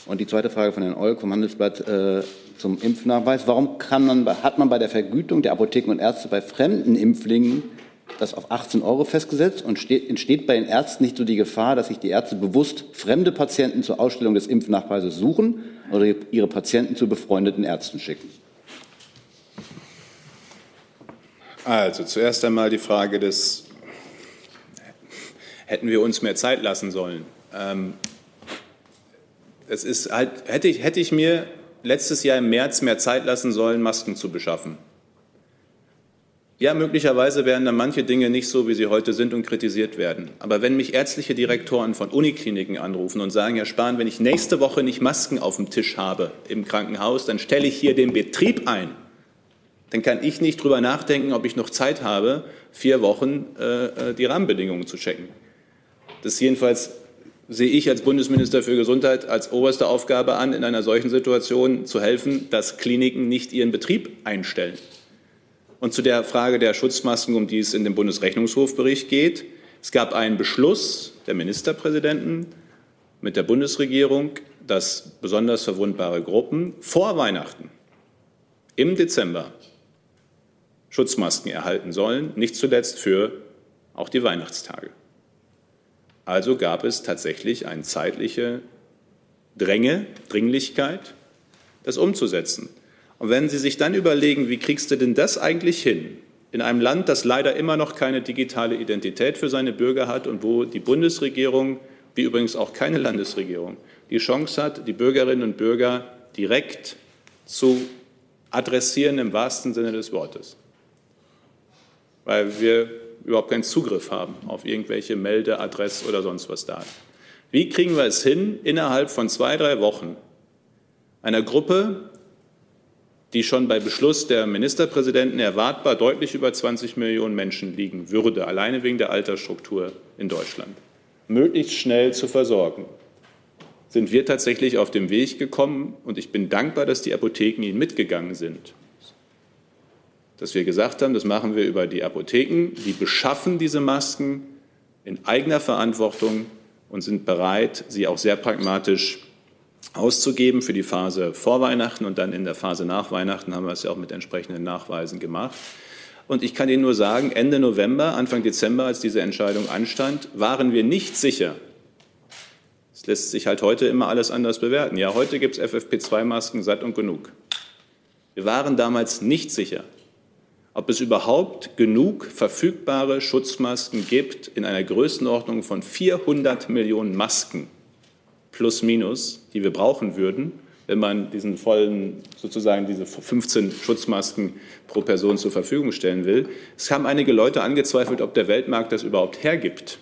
Und die zweite Frage von Herrn Olk vom Handelsblatt äh, zum Impfnachweis. Warum man, hat man bei der Vergütung der Apotheken und Ärzte bei fremden Impflingen das auf 18 Euro festgesetzt und steht, entsteht bei den Ärzten nicht so die Gefahr, dass sich die Ärzte bewusst fremde Patienten zur Ausstellung des Impfnachweises suchen oder ihre Patienten zu befreundeten Ärzten schicken? Also zuerst einmal die Frage des, hätten wir uns mehr Zeit lassen sollen? Ähm, es ist halt, hätte ich, hätte ich mir letztes Jahr im März mehr Zeit lassen sollen, Masken zu beschaffen. Ja, möglicherweise wären dann manche Dinge nicht so, wie sie heute sind und kritisiert werden. Aber wenn mich ärztliche Direktoren von Unikliniken anrufen und sagen, Herr Spahn, wenn ich nächste Woche nicht Masken auf dem Tisch habe im Krankenhaus, dann stelle ich hier den Betrieb ein. Dann kann ich nicht drüber nachdenken, ob ich noch Zeit habe, vier Wochen äh, äh die Rahmenbedingungen zu checken. Das jedenfalls sehe ich als Bundesminister für Gesundheit als oberste Aufgabe an, in einer solchen Situation zu helfen, dass Kliniken nicht ihren Betrieb einstellen. Und zu der Frage der Schutzmasken, um die es in dem Bundesrechnungshofbericht geht. Es gab einen Beschluss der Ministerpräsidenten mit der Bundesregierung, dass besonders verwundbare Gruppen vor Weihnachten im Dezember Schutzmasken erhalten sollen, nicht zuletzt für auch die Weihnachtstage. Also gab es tatsächlich eine zeitliche Dränge, Dringlichkeit, das umzusetzen. Und wenn Sie sich dann überlegen, wie kriegst du denn das eigentlich hin? In einem Land, das leider immer noch keine digitale Identität für seine Bürger hat und wo die Bundesregierung, wie übrigens auch keine Landesregierung, die Chance hat, die Bürgerinnen und Bürger direkt zu adressieren im wahrsten Sinne des Wortes. Weil wir überhaupt keinen Zugriff haben auf irgendwelche Melde, Adress oder sonst was da. Wie kriegen wir es hin, innerhalb von zwei, drei Wochen einer Gruppe die schon bei Beschluss der Ministerpräsidenten erwartbar deutlich über 20 Millionen Menschen liegen würde, alleine wegen der Altersstruktur in Deutschland, möglichst schnell zu versorgen, sind wir tatsächlich auf den Weg gekommen? Und ich bin dankbar, dass die Apotheken ihnen mitgegangen sind. Dass wir gesagt haben, das machen wir über die Apotheken, die beschaffen diese Masken in eigener Verantwortung und sind bereit, sie auch sehr pragmatisch auszugeben für die Phase vor Weihnachten und dann in der Phase nach Weihnachten haben wir es ja auch mit entsprechenden Nachweisen gemacht. Und ich kann Ihnen nur sagen, Ende November, Anfang Dezember, als diese Entscheidung anstand, waren wir nicht sicher. Es lässt sich halt heute immer alles anders bewerten. Ja, heute gibt es FFP2-Masken satt und genug. Wir waren damals nicht sicher, ob es überhaupt genug verfügbare Schutzmasken gibt in einer Größenordnung von 400 Millionen Masken plus minus, die wir brauchen würden, wenn man diesen vollen, sozusagen diese 15 Schutzmasken pro Person zur Verfügung stellen will. Es haben einige Leute angezweifelt, ob der Weltmarkt das überhaupt hergibt,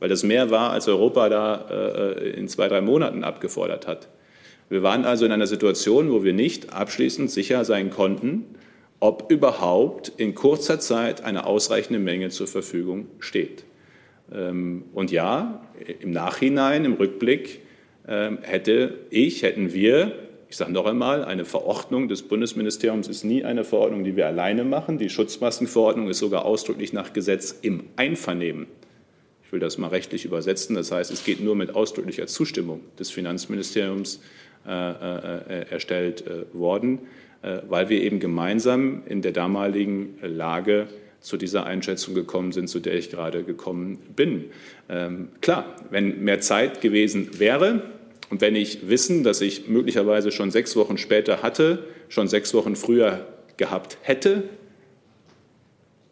weil das mehr war, als Europa da äh, in zwei, drei Monaten abgefordert hat. Wir waren also in einer Situation, wo wir nicht abschließend sicher sein konnten, ob überhaupt in kurzer Zeit eine ausreichende Menge zur Verfügung steht. Ähm, und ja, im Nachhinein, im Rückblick, hätte ich, hätten wir, ich sage noch einmal, eine Verordnung des Bundesministeriums ist nie eine Verordnung, die wir alleine machen. Die Schutzmaskenverordnung ist sogar ausdrücklich nach Gesetz im Einvernehmen Ich will das mal rechtlich übersetzen. Das heißt, es geht nur mit ausdrücklicher Zustimmung des Finanzministeriums äh, äh, erstellt äh, worden, äh, weil wir eben gemeinsam in der damaligen Lage zu dieser Einschätzung gekommen sind, zu der ich gerade gekommen bin. Ähm, klar, wenn mehr Zeit gewesen wäre und wenn ich Wissen, das ich möglicherweise schon sechs Wochen später hatte, schon sechs Wochen früher gehabt hätte,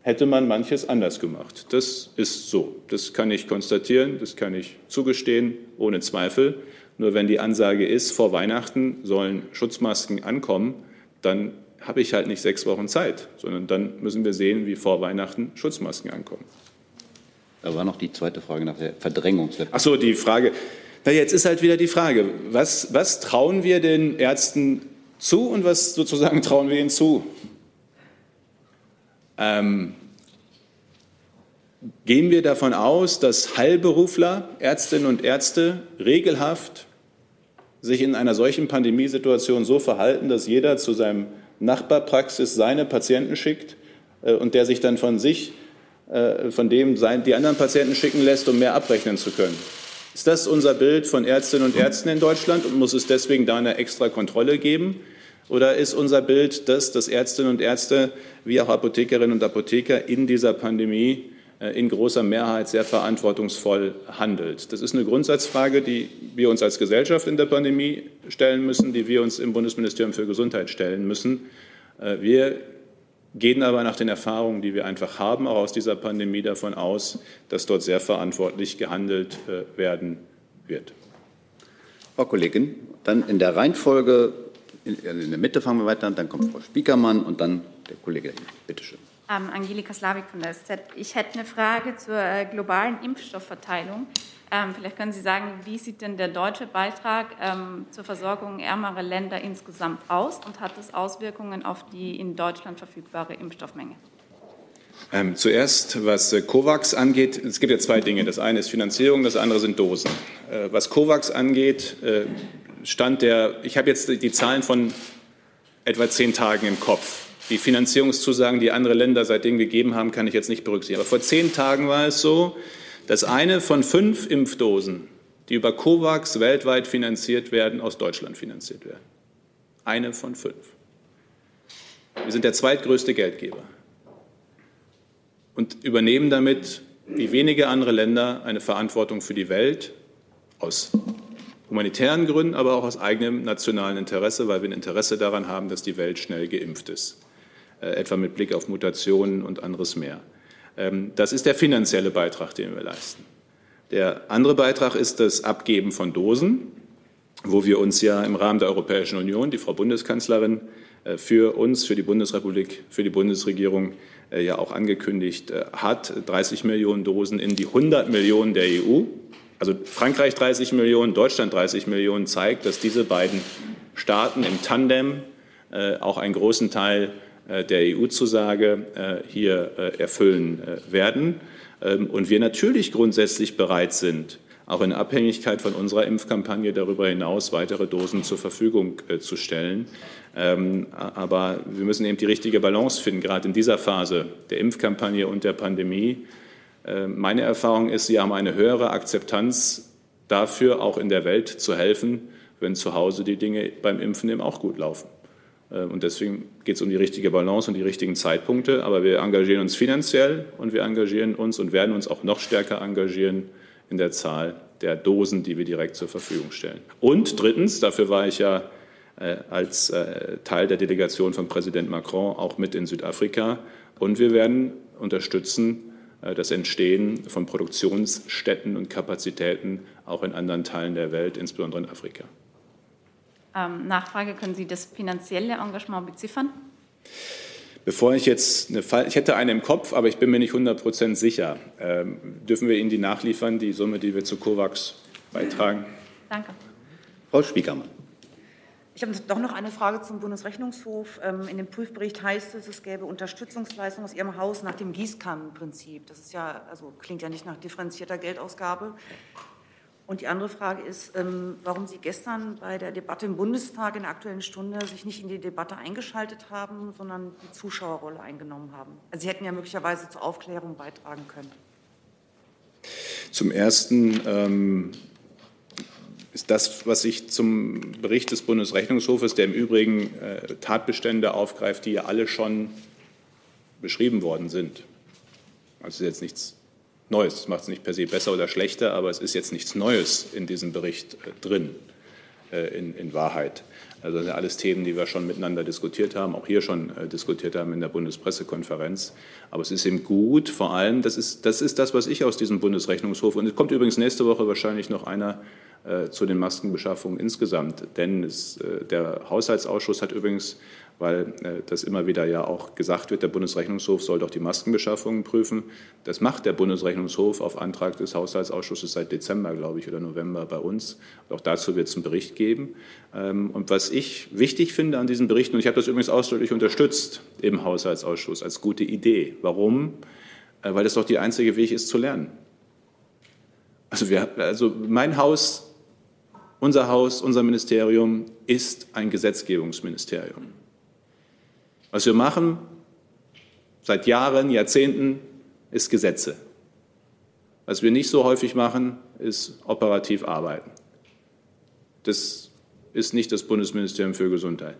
hätte man manches anders gemacht. Das ist so. Das kann ich konstatieren, das kann ich zugestehen, ohne Zweifel. Nur wenn die Ansage ist, vor Weihnachten sollen Schutzmasken ankommen, dann habe ich halt nicht sechs Wochen Zeit, sondern dann müssen wir sehen, wie vor Weihnachten Schutzmasken ankommen. Da war noch die zweite Frage nach der Verdrängungswettbewerb. Ach so, die Frage. Na, jetzt ist halt wieder die Frage, was, was trauen wir den Ärzten zu und was sozusagen <laughs> trauen wir ihnen zu? Ähm, gehen wir davon aus, dass Heilberufler, Ärztinnen und Ärzte regelhaft sich in einer solchen Pandemiesituation so verhalten, dass jeder zu seinem Nachbarpraxis seine Patienten schickt äh, und der sich dann von sich, äh, von dem sein, die anderen Patienten schicken lässt, um mehr abrechnen zu können. Ist das unser Bild von Ärztinnen und Ärzten in Deutschland und muss es deswegen da eine extra Kontrolle geben? Oder ist unser Bild das, dass Ärztinnen und Ärzte wie auch Apothekerinnen und Apotheker in dieser Pandemie äh, in großer Mehrheit sehr verantwortungsvoll handelt? Das ist eine Grundsatzfrage, die wir uns als Gesellschaft in der Pandemie stellen müssen, die wir uns im Bundesministerium für Gesundheit stellen müssen. Äh, wir gehen aber nach den Erfahrungen, die wir einfach haben, auch aus dieser Pandemie davon aus, dass dort sehr verantwortlich gehandelt äh, werden wird. Frau Kollegin, dann in der Reihenfolge, in der Mitte fangen wir weiter an, dann kommt Frau Spiekermann und dann der Kollege. Bitte schön. Ähm, Angelika Slavik von der SZ. Ich hätte eine Frage zur äh, globalen Impfstoffverteilung. Ähm, vielleicht können Sie sagen, wie sieht denn der deutsche Beitrag ähm, zur Versorgung ärmerer Länder insgesamt aus und hat das Auswirkungen auf die in Deutschland verfügbare Impfstoffmenge? Ähm, zuerst, was äh, COVAX angeht, es gibt ja zwei Dinge. Das eine ist Finanzierung, das andere sind Dosen. Äh, was COVAX angeht, äh, stand der, ich habe jetzt die Zahlen von etwa zehn Tagen im Kopf. Die Finanzierungszusagen, die andere Länder seitdem gegeben haben, kann ich jetzt nicht berücksichtigen. Aber vor zehn Tagen war es so, dass eine von fünf Impfdosen, die über COVAX weltweit finanziert werden, aus Deutschland finanziert werden. Eine von fünf. Wir sind der zweitgrößte Geldgeber und übernehmen damit, wie wenige andere Länder, eine Verantwortung für die Welt aus humanitären Gründen, aber auch aus eigenem nationalen Interesse, weil wir ein Interesse daran haben, dass die Welt schnell geimpft ist, etwa mit Blick auf Mutationen und anderes mehr. Ähm, das ist der finanzielle Beitrag, den wir leisten. Der andere Beitrag ist das Abgeben von Dosen, wo wir uns ja im Rahmen der Europäischen Union, die Frau Bundeskanzlerin, äh, für uns, für die Bundesrepublik, für die Bundesregierung äh, ja auch angekündigt äh, hat, 30 Millionen Dosen in die 100 Millionen der EU. Also Frankreich 30 Millionen, Deutschland 30 Millionen zeigt, dass diese beiden Staaten im Tandem auch einen großen Teil äh, der EU-Zusage äh, hier äh, erfüllen werden. Ähm, und wir natürlich grundsätzlich bereit sind, auch in Abhängigkeit von unserer Impfkampagne darüber hinaus weitere Dosen zur Verfügung zu stellen. Ähm, aber wir müssen eben die richtige Balance finden, gerade in dieser Phase der Impfkampagne und der Pandemie. Meine Erfahrung ist, Sie haben eine höhere Akzeptanz dafür, auch in der Welt zu helfen, wenn zu Hause die Dinge beim Impfen eben auch gut laufen. Äh, und deswegen geht es um die richtige Balance und die richtigen Zeitpunkte. Aber wir engagieren uns finanziell und wir engagieren uns und werden uns auch noch stärker engagieren in der Zahl der Dosen, die wir direkt zur Verfügung stellen. Und drittens, dafür war ich ja äh, als äh, Teil der Delegation von Präsident Macron auch mit in Südafrika. Und wir werden unterstützen das Entstehen von Produktionsstätten und Kapazitäten auch in anderen Teilen der Welt, insbesondere in Afrika. Ähm, Nachfrage, können Sie das finanzielle Engagement beziffern? Bevor ich jetzt eine Fall, ich hätte eine im Kopf, aber ich bin mir nicht 100 Prozent sicher. Ähm, dürfen wir Ihnen die nachliefern, die Summe, die wir zu COVAX beitragen? Danke. Frau Spiekermann. Ich habe doch noch eine Frage zum Bundesrechnungshof. Ähm, in dem Prüfbericht heißt es, es gäbe Unterstützungsleistungen aus Ihrem Haus nach dem Gießkannenprinzip. Das ist ja, also klingt ja nicht nach differenzierter Geldausgabe. Und die andere Frage ist, ähm, warum Sie gestern bei der Debatte im Bundestag in der Aktuellen Stunde sich nicht in die Debatte eingeschaltet haben, sondern die Zuschauerrolle eingenommen haben. Also Sie hätten ja möglicherweise zur Aufklärung beitragen können. Zum Ersten ähm, ist das, was ich zum Bericht des Bundesrechnungshofes, der im Übrigen äh, Tatbestände aufgreift, die ja alle schon beschrieben worden sind. Also jetzt nichts Neues. Das macht es nicht per se besser oder schlechter, aber es ist jetzt nichts Neues in diesem Bericht äh, drin, äh, in, in, Wahrheit. Also das sind alles Themen, die wir schon miteinander diskutiert haben, auch hier schon äh, diskutiert haben in der Bundespressekonferenz. Aber es ist eben gut, vor allem, das ist, das ist das, was ich aus diesem Bundesrechnungshof, und es kommt übrigens nächste Woche wahrscheinlich noch einer zu den Maskenbeschaffungen insgesamt. Denn es, der Haushaltsausschuss hat übrigens weil äh, das immer wieder ja auch gesagt wird, der Bundesrechnungshof soll doch die Maskenbeschaffungen prüfen. Das macht der Bundesrechnungshof auf Antrag des Haushaltsausschusses seit Dezember, glaube ich, oder November bei uns. Auch dazu wird es einen Bericht geben. Ähm, und was ich wichtig finde an diesen Berichten, und ich habe das übrigens ausdrücklich unterstützt im Haushaltsausschuss als gute Idee. Warum? Äh, weil das doch der einzige Weg ist zu lernen. Also, wir, also mein Haus, unser Haus, unser Ministerium ist ein Gesetzgebungsministerium. Was wir machen seit Jahren, Jahrzehnten, ist Gesetze. Was wir nicht so häufig machen, ist operativ arbeiten. Das ist nicht das Bundesministerium für Gesundheit.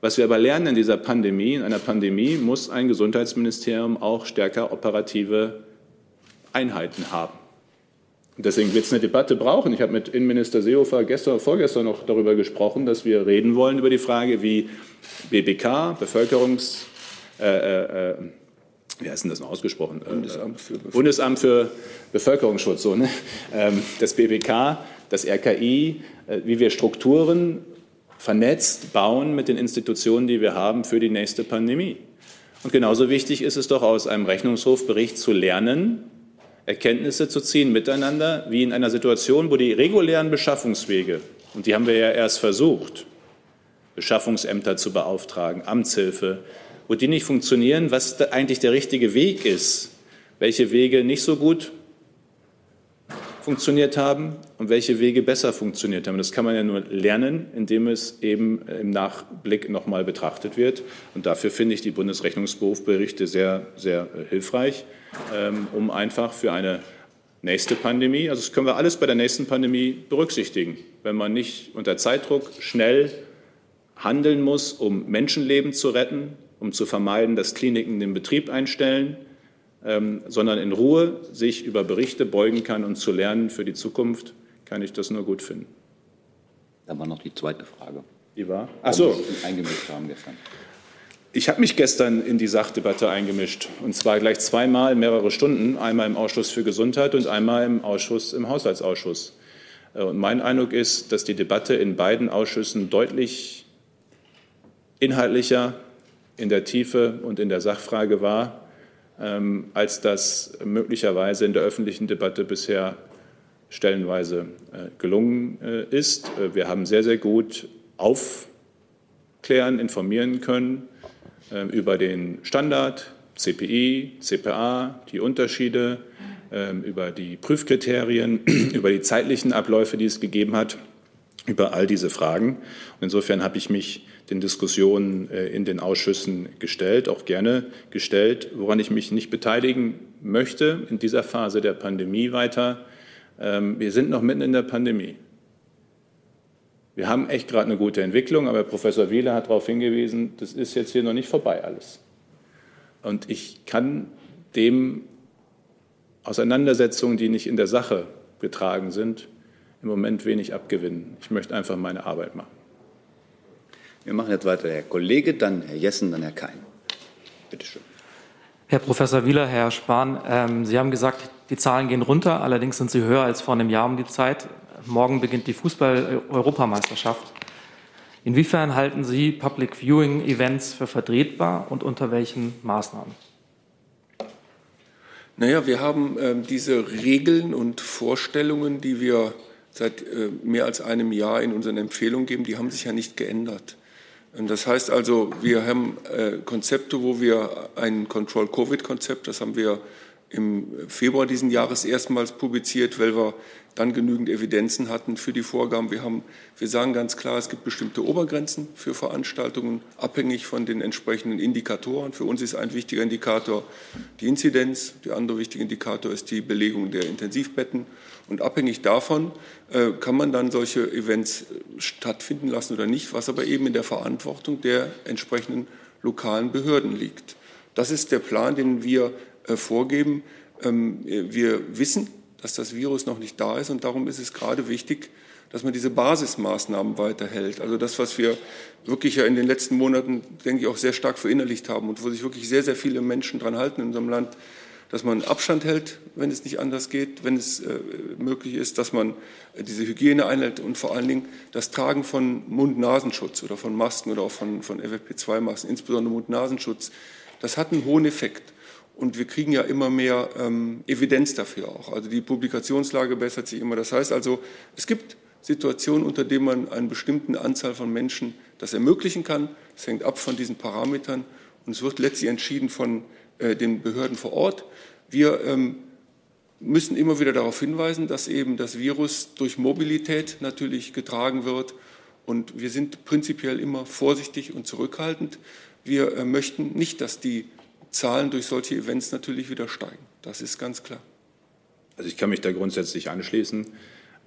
Was wir aber lernen in dieser Pandemie, in einer Pandemie muss ein Gesundheitsministerium auch stärker operative Einheiten haben. Deswegen wird es eine Debatte brauchen. Ich habe mit Innenminister Seehofer gestern, vorgestern noch darüber gesprochen, dass wir reden wollen über die Frage, wie BBK, Bevölkerungs, äh, äh, äh, wie heißt denn das noch ausgesprochen? Äh, Bundesamt für, Bundesamt für Bevölkerungsschutz, so, ne? Ähm, das BBK, das RKI, äh, wie wir Strukturen vernetzt bauen mit den Institutionen, die wir haben für die nächste Pandemie. Und genauso wichtig ist es doch aus einem Rechnungshofbericht zu lernen, Erkenntnisse zu ziehen miteinander, wie in einer Situation, wo die regulären Beschaffungswege, und die haben wir ja erst versucht, Beschaffungsämter zu beauftragen, Amtshilfe, wo die nicht funktionieren, was eigentlich der richtige Weg ist, welche Wege nicht so gut funktioniert haben und welche Wege besser funktioniert haben. Das kann man ja nur lernen, indem es eben im Nachblick nochmal betrachtet wird. Und dafür finde ich die Bundesrechnungsberichte sehr, sehr hilfreich, ähm, um einfach für eine nächste Pandemie, also das können wir alles bei der nächsten Pandemie berücksichtigen, wenn man nicht unter Zeitdruck schnell handeln muss, um Menschenleben zu retten, um zu vermeiden, dass Kliniken den Betrieb einstellen, ähm, sondern in Ruhe sich über Berichte beugen kann und zu lernen für die Zukunft, kann ich das nur gut finden. Da war noch die zweite Frage. Die war? Ach so. eingemischt haben gestern. Ich habe mich gestern in die Sachdebatte eingemischt und zwar gleich zweimal mehrere Stunden, einmal im Ausschuss für Gesundheit und einmal im Ausschuss im Haushaltsausschuss. Äh, und mein Eindruck ist, dass die Debatte in beiden Ausschüssen deutlich inhaltlicher in der Tiefe und in der Sachfrage war, ähm, als das möglicherweise in der öffentlichen Debatte bisher stellenweise äh, gelungen äh, ist. Äh, wir haben sehr, sehr gut aufklären, informieren können über den Standard, CPI, CPA, die Unterschiede, ähm, über die Prüfkriterien, <clears throat> über die zeitlichen Abläufe, die es gegeben hat, über all diese Fragen. Und insofern habe ich mich den Diskussionen äh, in den Ausschüssen gestellt, auch gerne gestellt. Woran ich mich nicht beteiligen möchte in dieser Phase der Pandemie weiter, ähm, wir sind noch mitten in der Pandemie. Wir haben echt gerade eine gute Entwicklung, aber Professor Wieler hat darauf hingewiesen, das ist jetzt hier noch nicht vorbei alles. Und ich kann dem Auseinandersetzungen, die nicht in der Sache getragen sind, im Moment wenig abgewinnen. Ich möchte einfach meine Arbeit machen. Wir machen jetzt weiter. Herr Kollege, dann Herr Jessen, dann Herr Kein. Bitte schön. Herr Professor Wieler, Herr Spahn, ähm, Sie haben gesagt, die Zahlen gehen runter, allerdings sind sie höher als vor einem Jahr um die Zeit. Morgen beginnt die Fußball-Europameisterschaft. Inwiefern halten Sie Public Viewing Events für vertretbar und unter welchen Maßnahmen? Naja, wir haben äh, diese Regeln und Vorstellungen, die wir seit äh, mehr als einem Jahr in unseren Empfehlungen geben, die haben sich ja nicht geändert. Das heißt also, wir haben äh, Konzepte, wo wir ein Control-Covid-Konzept, das haben wir im Februar diesen Jahres erstmals publiziert, weil wir dann genügend Evidenzen hatten für die Vorgaben. Wir, haben, wir sagen ganz klar, es gibt bestimmte Obergrenzen für Veranstaltungen, abhängig von den entsprechenden Indikatoren. Für uns ist ein wichtiger Indikator die Inzidenz, der andere wichtige Indikator ist die Belegung der Intensivbetten. Und abhängig davon äh, kann man dann solche Events äh, stattfinden lassen oder nicht, was aber eben in der Verantwortung der entsprechenden lokalen Behörden liegt. Das ist der Plan, den wir äh, vorgeben. Ähm, wir wissen, dass das Virus noch nicht da ist. Und darum ist es gerade wichtig, dass man diese Basismaßnahmen weiterhält. Also das, was wir wirklich ja in den letzten Monaten, denke ich, auch sehr stark verinnerlicht haben und wo sich wirklich sehr, sehr viele Menschen dran halten in unserem Land, dass man Abstand hält, wenn es nicht anders geht, wenn es äh, möglich ist, dass man äh, diese Hygiene einhält und vor allen Dingen das Tragen von Mund-Nasenschutz oder von Masken oder auch von, von FFP2-Masken, insbesondere Mund-Nasenschutz, das hat einen hohen Effekt. Und wir kriegen ja immer mehr ähm, Evidenz dafür auch. Also die Publikationslage bessert sich immer. Das heißt also, es gibt Situationen, unter denen man einer bestimmten Anzahl von Menschen das ermöglichen kann. Das hängt ab von diesen Parametern und es wird letztlich entschieden von äh, den Behörden vor Ort. Wir ähm, müssen immer wieder darauf hinweisen, dass eben das Virus durch Mobilität natürlich getragen wird. Und wir sind prinzipiell immer vorsichtig und zurückhaltend. Wir äh, möchten nicht, dass die Zahlen durch solche Events natürlich wieder steigen. Das ist ganz klar. Also ich kann mich da grundsätzlich anschließen.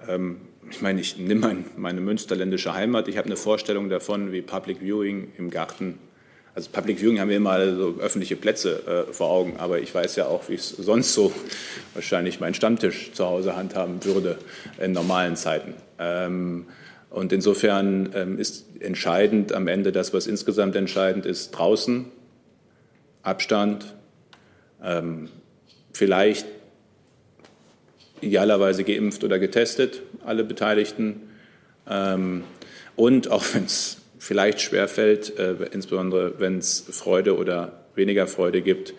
Ähm, ich meine, ich nehme mein, meine münsterländische Heimat. Ich habe eine Vorstellung davon, wie Public Viewing im Garten. Also Public Viewing haben wir immer so öffentliche Plätze äh, vor Augen, aber ich weiß ja auch, wie ich es sonst so wahrscheinlich meinen Stammtisch zu Hause handhaben würde in normalen Zeiten. Ähm, und insofern ähm, ist entscheidend am Ende das, was insgesamt entscheidend ist, draußen Abstand, ähm, vielleicht idealerweise geimpft oder getestet, alle Beteiligten. Ähm, und auch <laughs> wenn es vielleicht schwerfällt, äh, insbesondere wenn es Freude oder weniger Freude gibt,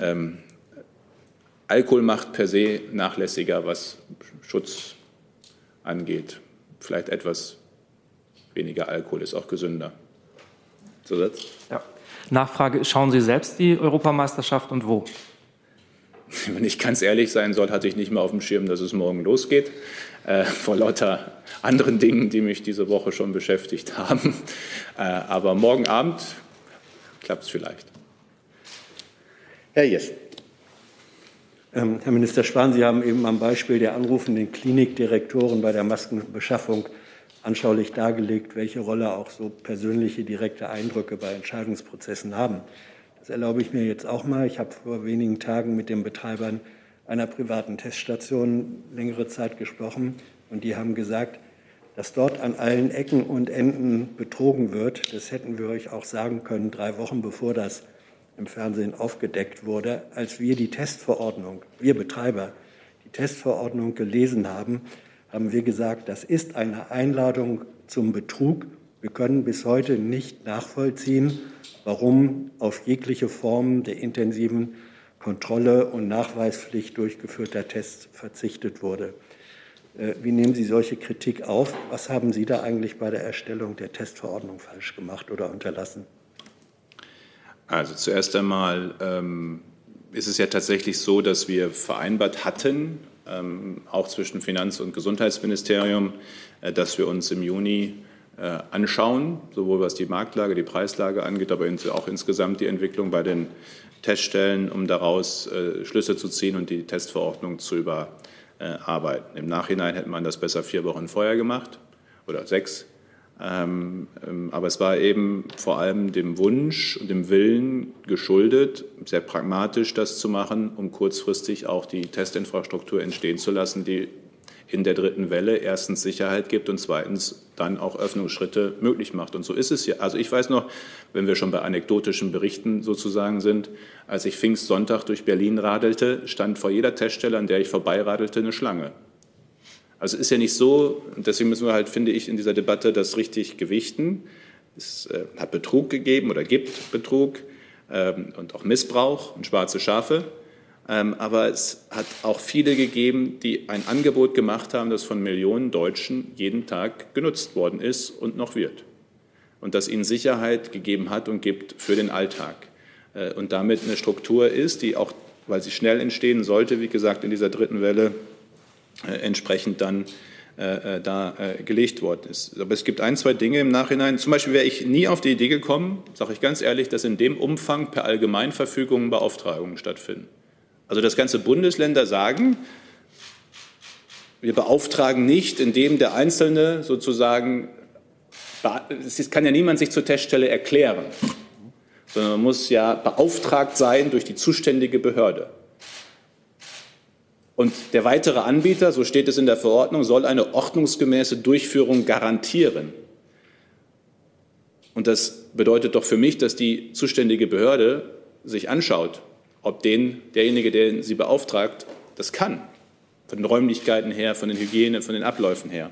ähm, Alkohol macht per se nachlässiger, was Schutz angeht. Vielleicht etwas weniger Alkohol ist auch gesünder. Zusatz? Ja. Nachfrage, schauen Sie selbst die Europameisterschaft und wo? Wenn ich ganz ehrlich sein soll, hatte ich nicht mehr auf dem Schirm, dass es morgen losgeht. Äh, vor lauter anderen Dingen, die mich diese Woche schon beschäftigt haben. Äh, aber morgen Abend klappt es vielleicht. Herr Jessen. Ähm, Herr Minister Spahn, Sie haben eben am Beispiel der anrufenden Klinikdirektoren bei der Maskenbeschaffung anschaulich dargelegt, welche Rolle auch so persönliche, direkte Eindrücke bei Entscheidungsprozessen haben. Das erlaube ich mir jetzt auch mal. Ich habe vor wenigen Tagen mit den Betreibern einer privaten Teststation längere Zeit gesprochen und die haben gesagt, dass dort an allen Ecken und Enden betrogen wird. Das hätten wir euch auch sagen können, drei Wochen bevor das im Fernsehen aufgedeckt wurde, als wir die Testverordnung, wir Betreiber, die Testverordnung gelesen haben haben wir gesagt, das ist eine Einladung zum Betrug. Wir können bis heute nicht nachvollziehen, warum auf jegliche Form der intensiven Kontrolle und Nachweispflicht durchgeführter Tests verzichtet wurde. Äh, wie nehmen Sie solche Kritik auf? Was haben Sie da eigentlich bei der Erstellung der Testverordnung falsch gemacht oder unterlassen? Also zuerst einmal ähm, ist es ja tatsächlich so, dass wir vereinbart hatten, auch zwischen Finanz- und Gesundheitsministerium, äh, dass wir uns im Juni äh, anschauen, sowohl was die Marktlage, die Preislage angeht, aber auch insgesamt die Entwicklung bei den Teststellen, um daraus äh, Schlüsse zu ziehen und die Testverordnung zu überarbeiten. Im Nachhinein hätte man das besser vier Wochen vorher gemacht oder sechs. Ähm, ähm, aber es war eben vor allem dem Wunsch und dem Willen geschuldet, sehr pragmatisch das zu machen, um kurzfristig auch die Testinfrastruktur entstehen zu lassen, die in der dritten Welle erstens Sicherheit gibt und zweitens dann auch Öffnungsschritte möglich macht. Und so ist es ja. Also ich weiß noch, wenn wir schon bei anekdotischen Berichten sozusagen sind, als ich Pfingstsonntag durch Berlin radelte, stand vor jeder Teststelle, an der ich vorbeiradelte, eine Schlange. Also ist ja nicht so, und deswegen müssen wir halt, finde ich, in dieser Debatte das richtig gewichten. Es äh, hat Betrug gegeben oder gibt Betrug ähm, und auch Missbrauch und schwarze Schafe. Ähm, aber es hat auch viele gegeben, die ein Angebot gemacht haben, das von Millionen Deutschen jeden Tag genutzt worden ist und noch wird. Und das ihnen Sicherheit gegeben hat und gibt für den Alltag. Äh, und damit eine Struktur ist, die auch, weil sie schnell entstehen sollte, wie gesagt, in dieser dritten Welle entsprechend dann äh, äh, da äh, gelegt worden ist. Aber es gibt ein, zwei Dinge im Nachhinein. Zum Beispiel wäre ich nie auf die Idee gekommen, sage ich ganz ehrlich, dass in dem Umfang per Allgemeinverfügung Beauftragungen stattfinden. Also dass ganze Bundesländer sagen, wir beauftragen nicht, indem der Einzelne sozusagen, es kann ja niemand sich zur Teststelle erklären, sondern man muss ja beauftragt sein durch die zuständige Behörde. Und der weitere Anbieter, so steht es in der Verordnung, soll eine ordnungsgemäße Durchführung garantieren. Und das bedeutet doch für mich, dass die zuständige Behörde sich anschaut, ob den, derjenige, der sie beauftragt, das kann. Von den Räumlichkeiten her, von den Hygiene, von den Abläufen her.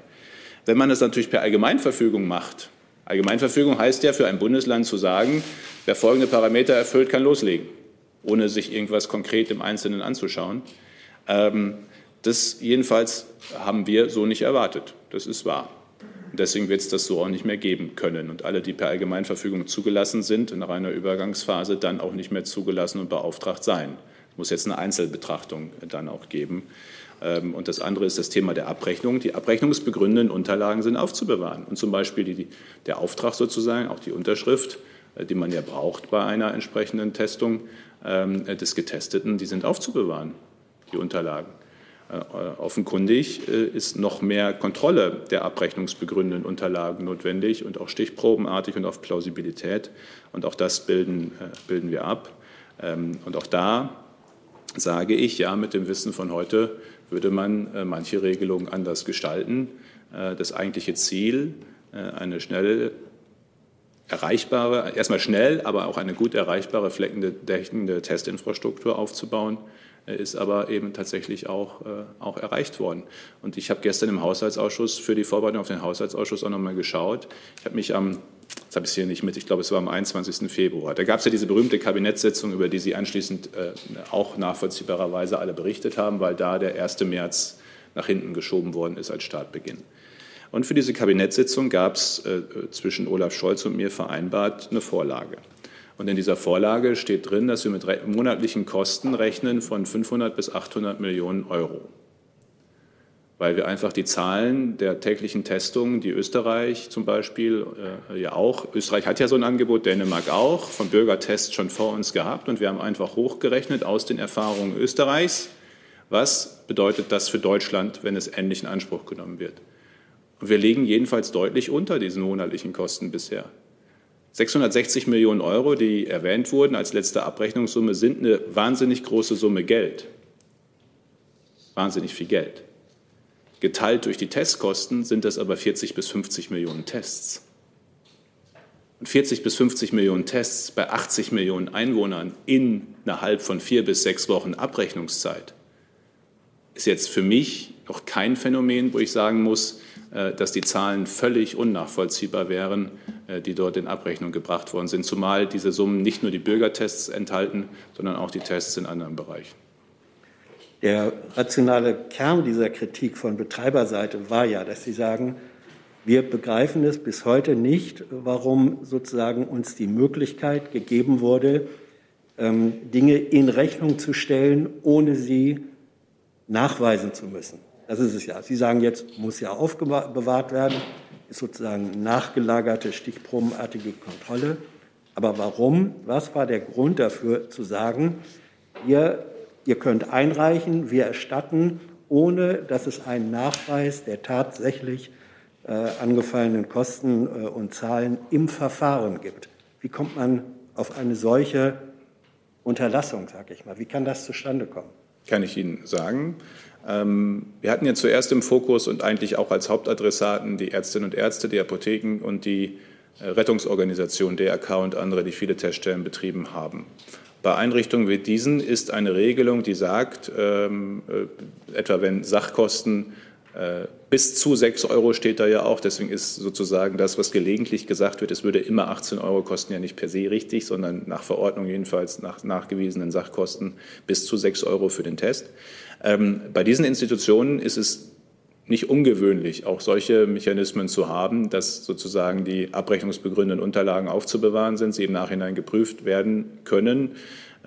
Wenn man das natürlich per Allgemeinverfügung macht, Allgemeinverfügung heißt ja für ein Bundesland zu sagen, wer folgende Parameter erfüllt, kann loslegen, ohne sich irgendwas konkret im Einzelnen anzuschauen. Ähm, das jedenfalls haben wir so nicht erwartet. Das ist wahr. Deswegen wird es das so auch nicht mehr geben können. Und alle, die per Allgemeinverfügung zugelassen sind, in einer Übergangsphase dann auch nicht mehr zugelassen und beauftragt sein. Es muss jetzt eine Einzelbetrachtung dann auch geben. Ähm, und das andere ist das Thema der Abrechnung. Die abrechnungsbegründenden Unterlagen sind aufzubewahren. Und zum Beispiel die, der Auftrag sozusagen, auch die Unterschrift, äh, die man ja braucht bei einer entsprechenden Testung ähm, des Getesteten, die sind aufzubewahren die Unterlagen. Äh, offenkundig äh, ist noch mehr Kontrolle der abrechnungsbegründenden Unterlagen notwendig und auch stichprobenartig und auf Plausibilität. Und auch das bilden, äh, bilden wir ab. Ähm, und auch da sage ich, ja, mit dem Wissen von heute würde man manche Regelungen anders gestalten. Das eigentliche Ziel, eine schnell erreichbare, erstmal schnell, aber auch eine gut erreichbare fleckendeckende Testinfrastruktur aufzubauen, ist aber eben tatsächlich auch, äh, auch erreicht worden. Und ich habe gestern im Haushaltsausschuss für die Vorbereitung auf den Haushaltsausschuss auch nochmal geschaut. Ich habe mich am, jetzt habe ich hier nicht mit, ich glaube, es war am 21. Februar. Da gab es ja diese berühmte Kabinettssitzung, über die Sie anschließend äh, auch nachvollziehbarerweise alle berichtet haben, weil da der 1. März nach hinten geschoben worden ist als Startbeginn. Und für diese Kabinettssitzung gab es äh, zwischen Olaf Scholz und mir vereinbart eine Vorlage. Und in dieser Vorlage steht drin, dass wir mit monatlichen Kosten rechnen von 500 bis 800 Millionen Euro. Weil wir einfach die Zahlen der täglichen Testungen, die Österreich zum Beispiel äh, ja auch, Österreich hat ja so ein Angebot, Dänemark auch, von Bürgertests schon vor uns gehabt. Und wir haben einfach hochgerechnet aus den Erfahrungen Österreichs, was bedeutet das für Deutschland, wenn es endlich in Anspruch genommen wird. Und wir liegen jedenfalls deutlich unter diesen monatlichen Kosten bisher. 660 Millionen Euro, die erwähnt wurden als letzte Abrechnungssumme, sind eine wahnsinnig große Summe Geld. Wahnsinnig viel Geld. Geteilt durch die Testkosten sind das aber 40 bis 50 Millionen Tests. Und 40 bis 50 Millionen Tests bei 80 Millionen Einwohnern innerhalb von vier bis sechs Wochen Abrechnungszeit ist jetzt für mich noch kein Phänomen, wo ich sagen muss, äh, dass die Zahlen völlig unnachvollziehbar wären, die dort in Abrechnung gebracht worden sind, zumal diese Summen nicht nur die Bürgertests enthalten, sondern auch die Tests in anderen Bereichen. Der rationale Kern dieser Kritik von Betreiberseite war ja, dass Sie sagen, wir begreifen es bis heute nicht, warum sozusagen uns die Möglichkeit gegeben wurde, ähm, Dinge in Rechnung zu stellen, ohne sie nachweisen zu müssen. Das ist es ja. Sie sagen jetzt, muss ja aufbewahrt werden, ist sozusagen nachgelagerte, stichprobenartige Kontrolle. Aber warum? Was war der Grund dafür zu sagen, ihr, ihr könnt einreichen, wir erstatten, ohne dass es einen Nachweis der tatsächlich äh, angefallenen Kosten äh, und Zahlen im Verfahren gibt? Wie kommt man auf eine solche Unterlassung, sage ich mal? Wie kann das zustande kommen? Kann ich Ihnen sagen. Ähm, wir hatten ja zuerst im Fokus und eigentlich auch als Hauptadressaten die Ärztinnen und Ärzte, die Apotheken und die äh, Rettungsorganisation DRK und andere, die viele Teststellen betrieben haben. Bei Einrichtungen wie diesen ist eine Regelung, die sagt, ähm, äh, etwa wenn Sachkosten bis zu 6 Euro steht da ja auch, deswegen ist sozusagen das, was gelegentlich gesagt wird, es würde immer 18 Euro kosten, ja nicht per se richtig, sondern nach Verordnung jedenfalls nach nachgewiesenen Sachkosten bis zu 6 Euro für den Test. Ähm, bei diesen Institutionen ist es nicht ungewöhnlich, auch solche Mechanismen zu haben, dass sozusagen die abrechnungsbegründenden Unterlagen aufzubewahren sind, sie im Nachhinein geprüft werden können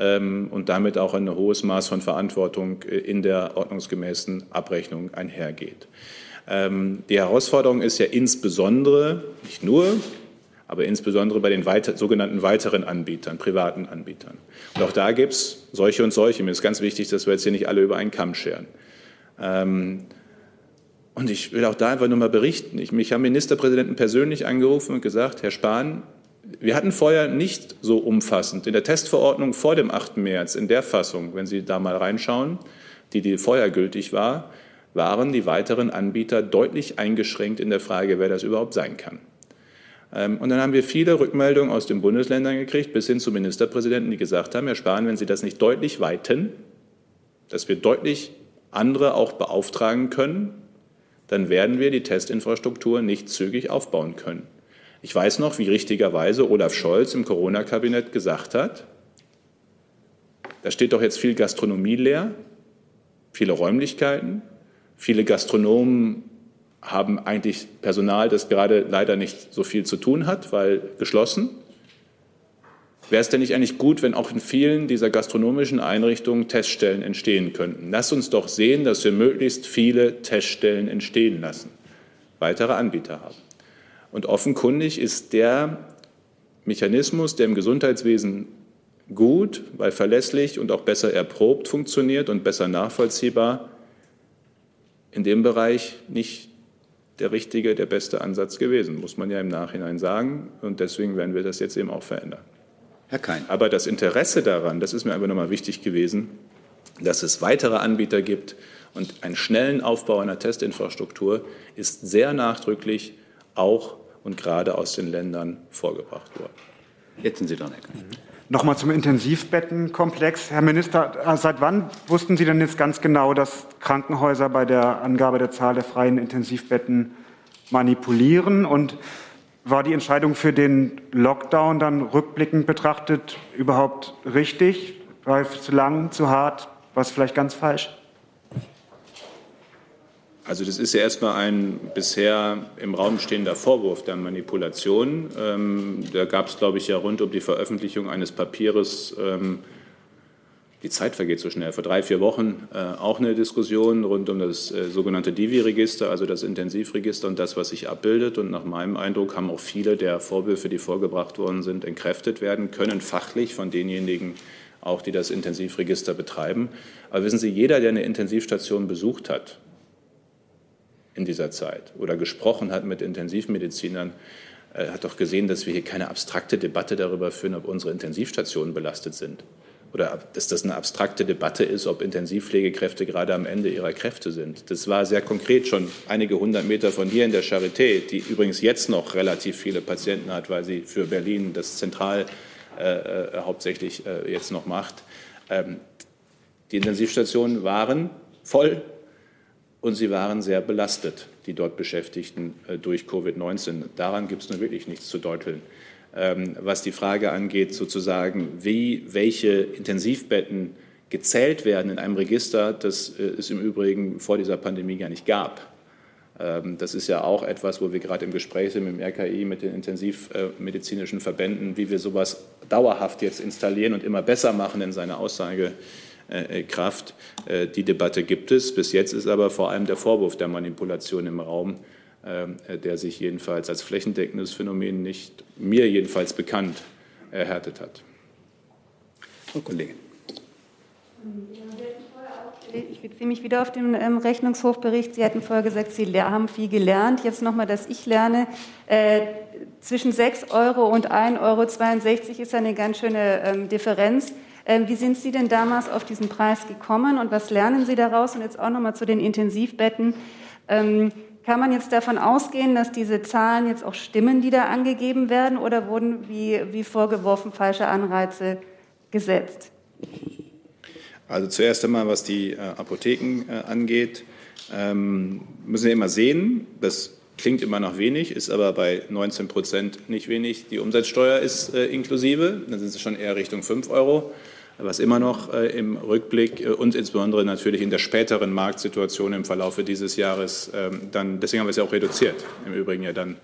und damit auch ein hohes Maß von Verantwortung äh, in der ordnungsgemäßen Abrechnung einhergeht. Ähm, die Herausforderung ist ja insbesondere, nicht nur, aber insbesondere bei den weiter, sogenannten weiteren Anbietern, privaten Anbietern. Und auch da gibt es solche und solche. Mir ist ganz wichtig, dass wir jetzt hier nicht alle über einen Kamm scheren. Ähm, und ich will auch da einfach nur mal berichten. Ich, mich haben Ministerpräsidenten persönlich angerufen und gesagt, Herr Spahn, wir hatten vorher nicht so umfassend in der Testverordnung vor dem 8. März, in der Fassung, wenn Sie da mal reinschauen, die, die vorher gültig war, waren die weiteren Anbieter deutlich eingeschränkt in der Frage, wer das überhaupt sein kann. Ähm, und dann haben wir viele Rückmeldungen aus den Bundesländern gekriegt, bis hin zu Ministerpräsidenten, die gesagt haben, Herr Spahn, wenn Sie das nicht deutlich weiten, dass wir deutlich andere auch beauftragen können, dann werden wir die Testinfrastruktur nicht zügig aufbauen können. Ich weiß noch, wie richtigerweise Olaf Scholz im Corona-Kabinett gesagt hat, da steht doch jetzt viel Gastronomie leer, viele Räumlichkeiten, viele Gastronomen haben eigentlich Personal, das gerade leider nicht so viel zu tun hat, weil geschlossen. Wäre es denn nicht eigentlich gut, wenn auch in vielen dieser gastronomischen Einrichtungen Teststellen entstehen könnten? Lass uns doch sehen, dass wir möglichst viele Teststellen entstehen lassen, weitere Anbieter haben. Und offenkundig ist der Mechanismus, der im Gesundheitswesen gut, weil verlässlich und auch besser erprobt funktioniert und besser nachvollziehbar, in dem Bereich nicht der richtige, der beste Ansatz gewesen, muss man ja im Nachhinein sagen. Und deswegen werden wir das jetzt eben auch verändern. Herr Kein. Aber das Interesse daran, das ist mir einfach nochmal wichtig gewesen, dass es weitere Anbieter gibt und einen schnellen Aufbau einer Testinfrastruktur ist sehr nachdrücklich auch und gerade aus den Ländern vorgebracht worden. Jetzt sind Sie dran, Herr Kein. Nochmal zum Intensivbettenkomplex. Herr Minister, äh, seit wann wussten Sie denn jetzt ganz genau, dass Krankenhäuser bei der Angabe der Zahl der freien Intensivbetten manipulieren? Und war die Entscheidung für den Lockdown dann rückblickend betrachtet überhaupt richtig? War es zu lang, zu hart? War es vielleicht ganz falsch? Also das ist ja erstmal ein bisher im Raum stehender Vorwurf der Manipulation. Ähm, da gab es, glaube ich, ja rund um die Veröffentlichung eines Papieres, ähm, die Zeit vergeht so schnell, vor drei, vier Wochen äh, auch eine Diskussion rund um das äh, sogenannte Divi-Register, also das Intensivregister und das, was sich abbildet. Und nach meinem Eindruck haben auch viele der Vorwürfe, die vorgebracht worden sind, entkräftet werden können, fachlich von denjenigen, auch die das Intensivregister betreiben. Aber wissen Sie, jeder, der eine Intensivstation besucht hat, in dieser Zeit oder gesprochen hat mit Intensivmedizinern, äh, hat doch gesehen, dass wir hier keine abstrakte Debatte darüber führen, ob unsere Intensivstationen belastet sind. Oder dass das eine abstrakte Debatte ist, ob Intensivpflegekräfte gerade am Ende ihrer Kräfte sind. Das war sehr konkret schon einige hundert Meter von hier in der Charité, die übrigens jetzt noch relativ viele Patienten hat, weil sie für Berlin das zentral äh, äh hauptsächlich äh, jetzt noch macht. Ähm, die Intensivstationen waren voll, und sie waren sehr belastet, die dort Beschäftigten äh, durch Covid-19. Daran gibt es nun wirklich nichts zu deuteln. Ähm, was die Frage angeht, sozusagen, wie welche Intensivbetten gezählt werden in einem Register, das äh, es im Übrigen vor dieser Pandemie gar nicht gab. Ähm, das ist ja auch etwas, wo wir gerade im Gespräch sind mit dem RKI, mit den intensivmedizinischen Verbänden, wie wir sowas dauerhaft jetzt installieren und immer besser machen in seiner Aussage Kraft. Äh, die Debatte gibt es. Bis jetzt ist aber vor allem der Vorwurf der Manipulation im Raum, der sich jedenfalls als flächendeckendes Phänomen nicht mir jedenfalls bekannt erhärtet hat. Frau Kollegin. Ich beziehe mich wieder auf den ähm, Rechnungshofbericht. Sie hatten vorher gesagt, Sie haben viel gelernt. Jetzt nochmal, dass ich lerne. Äh, zwischen 6 Euro und 1,62 Euro ist eine ganz schöne ähm, Differenz. Ähm, wie sind Sie denn damals auf diesen Preis gekommen und was lernen Sie daraus? Und jetzt auch nochmal zu den Intensivbetten. Ähm, kann man jetzt davon ausgehen, dass diese Zahlen jetzt auch stimmen, die da angegeben werden, oder wurden, wie, wie vorgeworfen, falsche Anreize gesetzt? Also zuerst einmal, was die äh, Apotheken äh, angeht, ähm, müssen wir immer sehen, das klingt immer noch wenig, ist aber bei 19 Prozent nicht wenig. Die Umsatzsteuer ist äh, inklusive, dann sind es schon eher Richtung 5 Euro was immer noch äh, im Rückblick äh, und insbesondere natürlich in der späteren Marktsituation im Verlaufe dieses Jahres ähm, dann, deswegen haben wir es ja auch reduziert, im Übrigen ja dann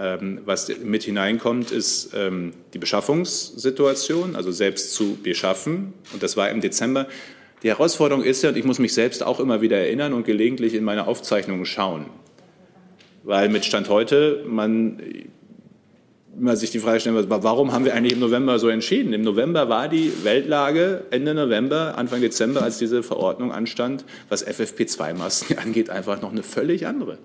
Ähm, was mit hineinkommt, ist ähm, die Beschaffungssituation, also selbst zu beschaffen. Und das war im Dezember. Die Herausforderung ist ja, und ich muss mich selbst auch immer wieder erinnern und gelegentlich in meine Aufzeichnungen schauen, weil mit Stand heute man man sich die Frage stellen, warum haben wir eigentlich im November so entschieden? Im November war die Weltlage Ende November, Anfang Dezember, als diese Verordnung anstand, was FFP2-Masken <laughs> angeht, einfach noch eine völlig andere.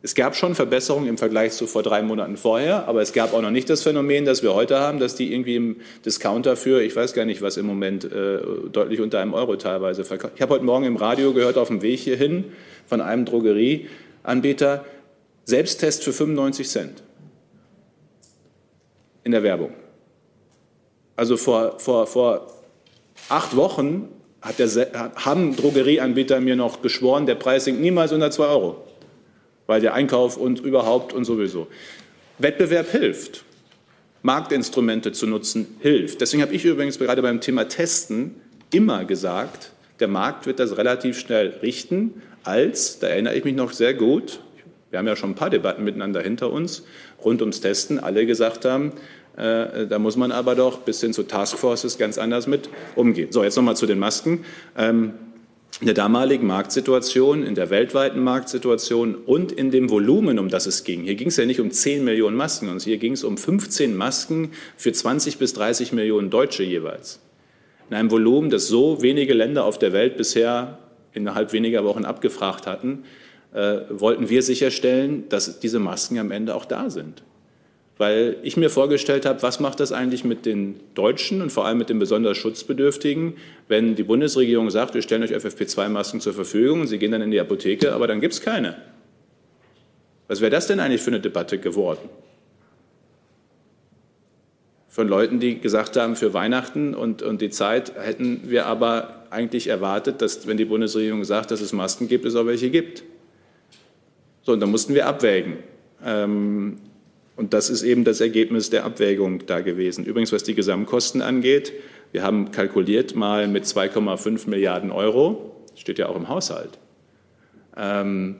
Es gab schon Verbesserungen im Vergleich zu vor drei Monaten vorher, aber es gab auch noch nicht das Phänomen, das wir heute haben, dass die irgendwie im Discounter für, ich weiß gar nicht, was im Moment äh, deutlich unter einem Euro teilweise verkauft. Ich habe heute Morgen im Radio gehört, auf dem Weg hierhin, von einem Drogerieanbieter, Selbsttest für 95 Cent in der Werbung. Also vor, vor, vor acht Wochen hat der, haben Drogerieanbieter mir noch geschworen, der Preis sinkt niemals unter 2 Euro weil der Einkauf und überhaupt und sowieso. Wettbewerb hilft. Marktinstrumente zu nutzen hilft. Deswegen habe ich übrigens gerade beim Thema Testen immer gesagt, der Markt wird das relativ schnell richten, als, da erinnere ich mich noch sehr gut, wir haben ja schon ein paar Debatten miteinander hinter uns, rund ums Testen, alle gesagt haben, äh, da muss man aber doch bis hin zu Taskforces ganz anders mit umgehen. So, jetzt nochmal zu den Masken. Ähm, in der damaligen Marktsituation, in der weltweiten Marktsituation und in dem Volumen, um das es ging. Hier ging es ja nicht um 10 Millionen Masken, sondern hier ging es um 15 Masken für 20 bis 30 Millionen Deutsche jeweils. In einem Volumen, das so wenige Länder auf der Welt bisher innerhalb weniger Wochen abgefragt hatten, äh, wollten wir sicherstellen, dass diese Masken am Ende auch da sind weil ich mir vorgestellt habe, was macht das eigentlich mit den Deutschen und vor allem mit den besonders Schutzbedürftigen, wenn die Bundesregierung sagt, wir stellen euch FFP2-Masken zur Verfügung sie gehen dann in die Apotheke, aber dann gibt es keine. Was wäre das denn eigentlich für eine Debatte geworden? Von Leuten, die gesagt haben, für Weihnachten und, und die Zeit hätten wir aber eigentlich erwartet, dass, wenn die Bundesregierung sagt, dass es Masken gibt, es auch welche gibt. So, und da mussten wir abwägen. Ähm, und das ist eben das Ergebnis der Abwägung da gewesen. Übrigens, was die Gesamtkosten angeht, wir haben kalkuliert mal mit 2,5 Milliarden Euro, steht ja auch im Haushalt. Ähm,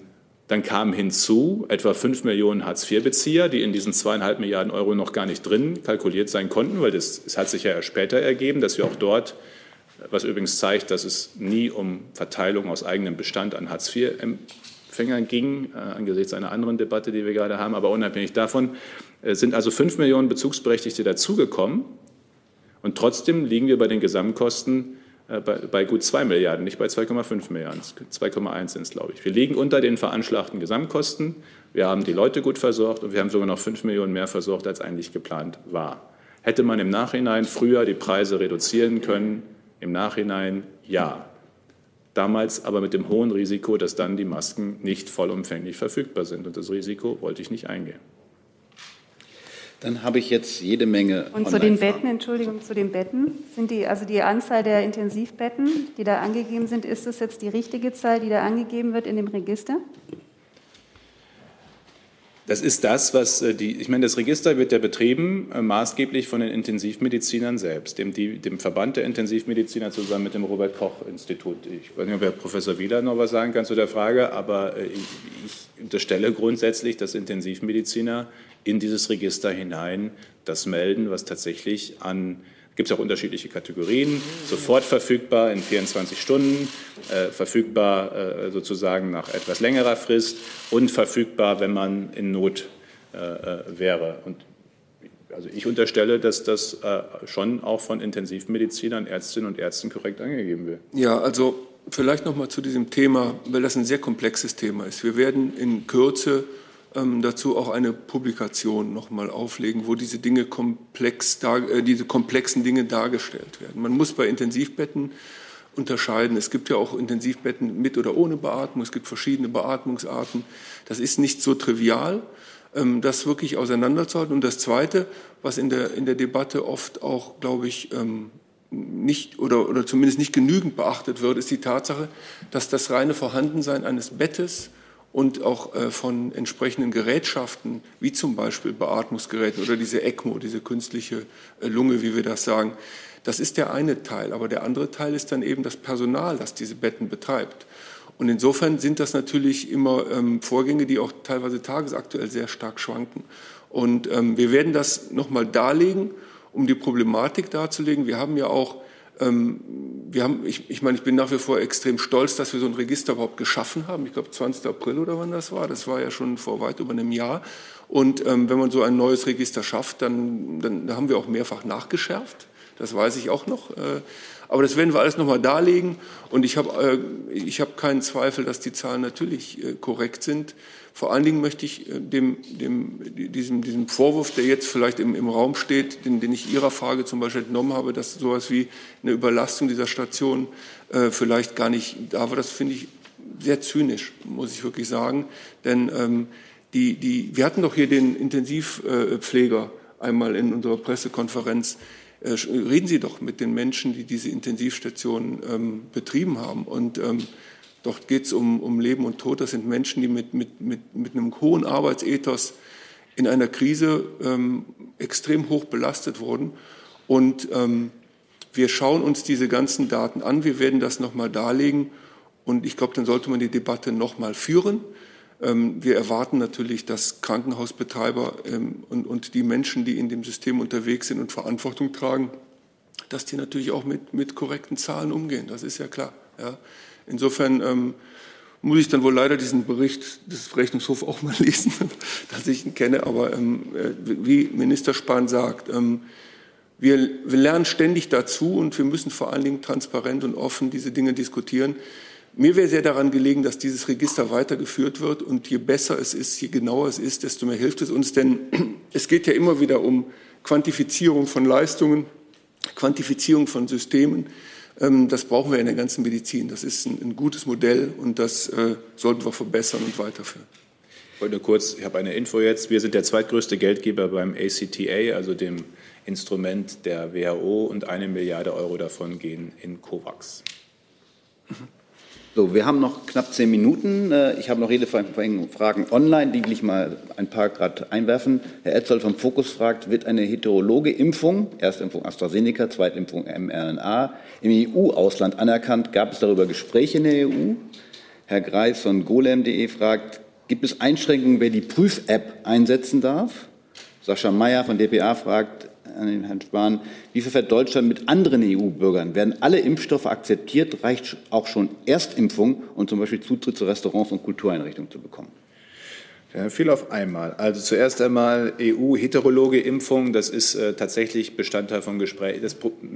dann kamen hinzu etwa 5 Millionen Hartz-IV-Bezieher, die in diesen zweieinhalb Milliarden Euro noch gar nicht drin kalkuliert sein konnten, weil das, das hat sich ja später ergeben, dass wir auch dort, was übrigens zeigt, dass es nie um Verteilung aus eigenem Bestand an Hartz IV Empfängern ging, äh, angesichts einer anderen Debatte, die wir gerade haben. Aber unabhängig davon äh, sind also fünf Millionen Bezugsberechtigte dazugekommen. Und trotzdem liegen wir bei den Gesamtkosten äh, bei, gut zwei Milliarden, nicht bei 2,5 Milliarden. 2,1 sind es, glaube ich. Wir liegen unter den veranschlagten Gesamtkosten. Wir haben die Leute gut versorgt und wir haben sogar noch fünf Millionen mehr versorgt, als eigentlich geplant war. Hätte man im Nachhinein früher die Preise reduzieren können? Im Nachhinein ja damals aber mit dem hohen Risiko, dass dann die Masken nicht vollumfänglich verfügbar sind. Und das Risiko wollte ich nicht eingehen. Dann habe ich jetzt jede Menge. Und zu den Betten, Entschuldigung, zu den Betten sind die, also die Anzahl der Intensivbetten, die da angegeben sind, ist das jetzt die richtige Zahl, die da angegeben wird in dem Register? Das ist das, was äh, die, ich meine, das Register wird ja betrieben äh, maßgeblich von den Intensivmedizinern selbst, dem, die, dem Verband der Intensivmediziner zusammen mit dem Robert-Koch-Institut. Ich weiß nicht, ob Herr Professor Wieler noch was sagen kann zu der Frage, aber äh, ich, ich unterstelle grundsätzlich, dass Intensivmediziner in dieses Register hinein das melden, was tatsächlich an gibt es auch unterschiedliche Kategorien, sofort verfügbar in 24 Stunden, äh, verfügbar äh, sozusagen nach etwas längerer Frist und verfügbar, wenn man in Not äh, äh wäre. Und also ich unterstelle, dass das äh, schon auch von Intensivmedizinern, Ärztinnen und Ärzten korrekt angegeben wird. Ja, also vielleicht noch mal zu diesem Thema, weil das ein sehr komplexes Thema ist. Wir werden in Kürze ähm, dazu auch eine Publikation nochmal auflegen, wo diese Dinge komplex, äh, diese komplexen Dinge dargestellt werden. Man muss bei Intensivbetten unterscheiden. Es gibt ja auch Intensivbetten mit oder ohne Beatmung. Es gibt verschiedene Beatmungsarten. Das ist nicht so trivial, ähm, das wirklich auseinanderzuhalten. Und das Zweite, was in der, in der Debatte oft auch, glaube ich, ähm, nicht oder, oder zumindest nicht genügend beachtet wird, ist die Tatsache, dass das reine Vorhandensein eines Bettes und auch äh, von entsprechenden Gerätschaften, wie zum Beispiel Beatmungsgeräten oder diese ECMO, diese künstliche äh, Lunge, wie wir das sagen. Das ist der eine Teil, aber der andere Teil ist dann eben das Personal, das diese Betten betreibt. Und insofern sind das natürlich immer ähm, Vorgänge, die auch teilweise tagesaktuell sehr stark schwanken. Und ähm, wir werden das nochmal darlegen, um die Problematik darzulegen. Wir haben ja auch, wir haben, ich, ich meine, ich bin nach wie vor extrem stolz, dass wir so ein Register überhaupt geschaffen haben. Ich glaube, 20. April oder wann das war. Das war ja schon vor weit über einem Jahr. Und ähm, wenn man so ein neues Register schafft, dann, dann, dann haben wir auch mehrfach nachgeschärft. Das weiß ich auch noch. Äh, aber das werden wir alles nochmal darlegen. Und ich habe äh, ich hab keinen Zweifel, dass die Zahlen natürlich äh, korrekt sind. Vor allen Dingen möchte ich äh, dem, dem, diesem, diesem Vorwurf, der jetzt vielleicht im, im Raum steht, den, den ich Ihrer Frage zum Beispiel entnommen habe, dass sowas wie eine Überlastung dieser Station äh, vielleicht gar nicht da war, das finde ich sehr zynisch, muss ich wirklich sagen. Denn ähm, die, die, wir hatten doch hier den Intensivpfleger einmal in unserer Pressekonferenz, äh, reden Sie doch mit den Menschen, die diese Intensivstation ähm, betrieben haben. Und ähm, dort geht es um, um Leben und Tod. Das sind Menschen, die mit, mit, mit, mit einem hohen Arbeitsethos in einer Krise ähm, extrem hoch belastet wurden. Und ähm, wir schauen uns diese ganzen Daten an. Wir werden das nochmal darlegen. Und ich glaube, dann sollte man die Debatte nochmal führen. Ähm, wir erwarten natürlich, dass Krankenhausbetreiber ähm, und, und die Menschen, die in dem System unterwegs sind und Verantwortung tragen, dass die natürlich auch mit, mit korrekten Zahlen umgehen. Das ist ja klar. Ja. Insofern ähm, muss ich dann wohl leider diesen Bericht des Rechnungshofs auch mal <laughs> lesen, dass ich ihn kenne. Aber ähm, äh, wie Minister Spahn sagt, ähm, wir, wir lernen ständig dazu und wir müssen vor allen Dingen transparent und offen diese Dinge diskutieren. Mir wäre sehr daran gelegen, dass dieses Register weitergeführt wird und je besser es ist, je genauer es ist, desto mehr hilft es uns. Denn <clears throat> es geht ja immer wieder um Quantifizierung von Leistungen, Quantifizierung von Systemen. Ähm, das brauchen wir in der ganzen Medizin. Das ist ein, gutes Modell und das äh, sollten wir verbessern und weiterführen. Ich wollte nur kurz, ich habe eine Info jetzt. Wir sind der zweitgrößte Geldgeber beim ACTA, also dem Instrument der WHO, und eine Milliarde Euro davon gehen in COVAX. Mhm. So, wir haben noch knapp zehn Minuten. Äh, ich habe noch Redefragen online, die will ich mal ein paar gerade einwerfen. Herr Etzold vom Fokus fragt, wird eine heterologe Impfung, Erstimpfung AstraZeneca, Zweitimpfung mRNA, im EU-Ausland anerkannt? Gab es darüber Gespräche in der EU? Herr Greis von golem.de fragt, gibt es Einschränkungen, wer die Prüf-App einsetzen darf? Sascha Meyer von dpa fragt, an den Herrn Spahn. Wie verfährt Deutschland mit anderen EU-Bürgern? Werden alle Impfstoffe akzeptiert? Reicht auch schon Erstimpfung und zum Beispiel Zutritt zu Restaurants und Kultureinrichtungen zu bekommen? Ja, viel auf einmal. Also zuerst einmal EU-heterologe Impfung, das ist äh, tatsächlich Bestandteil von Gesprächen.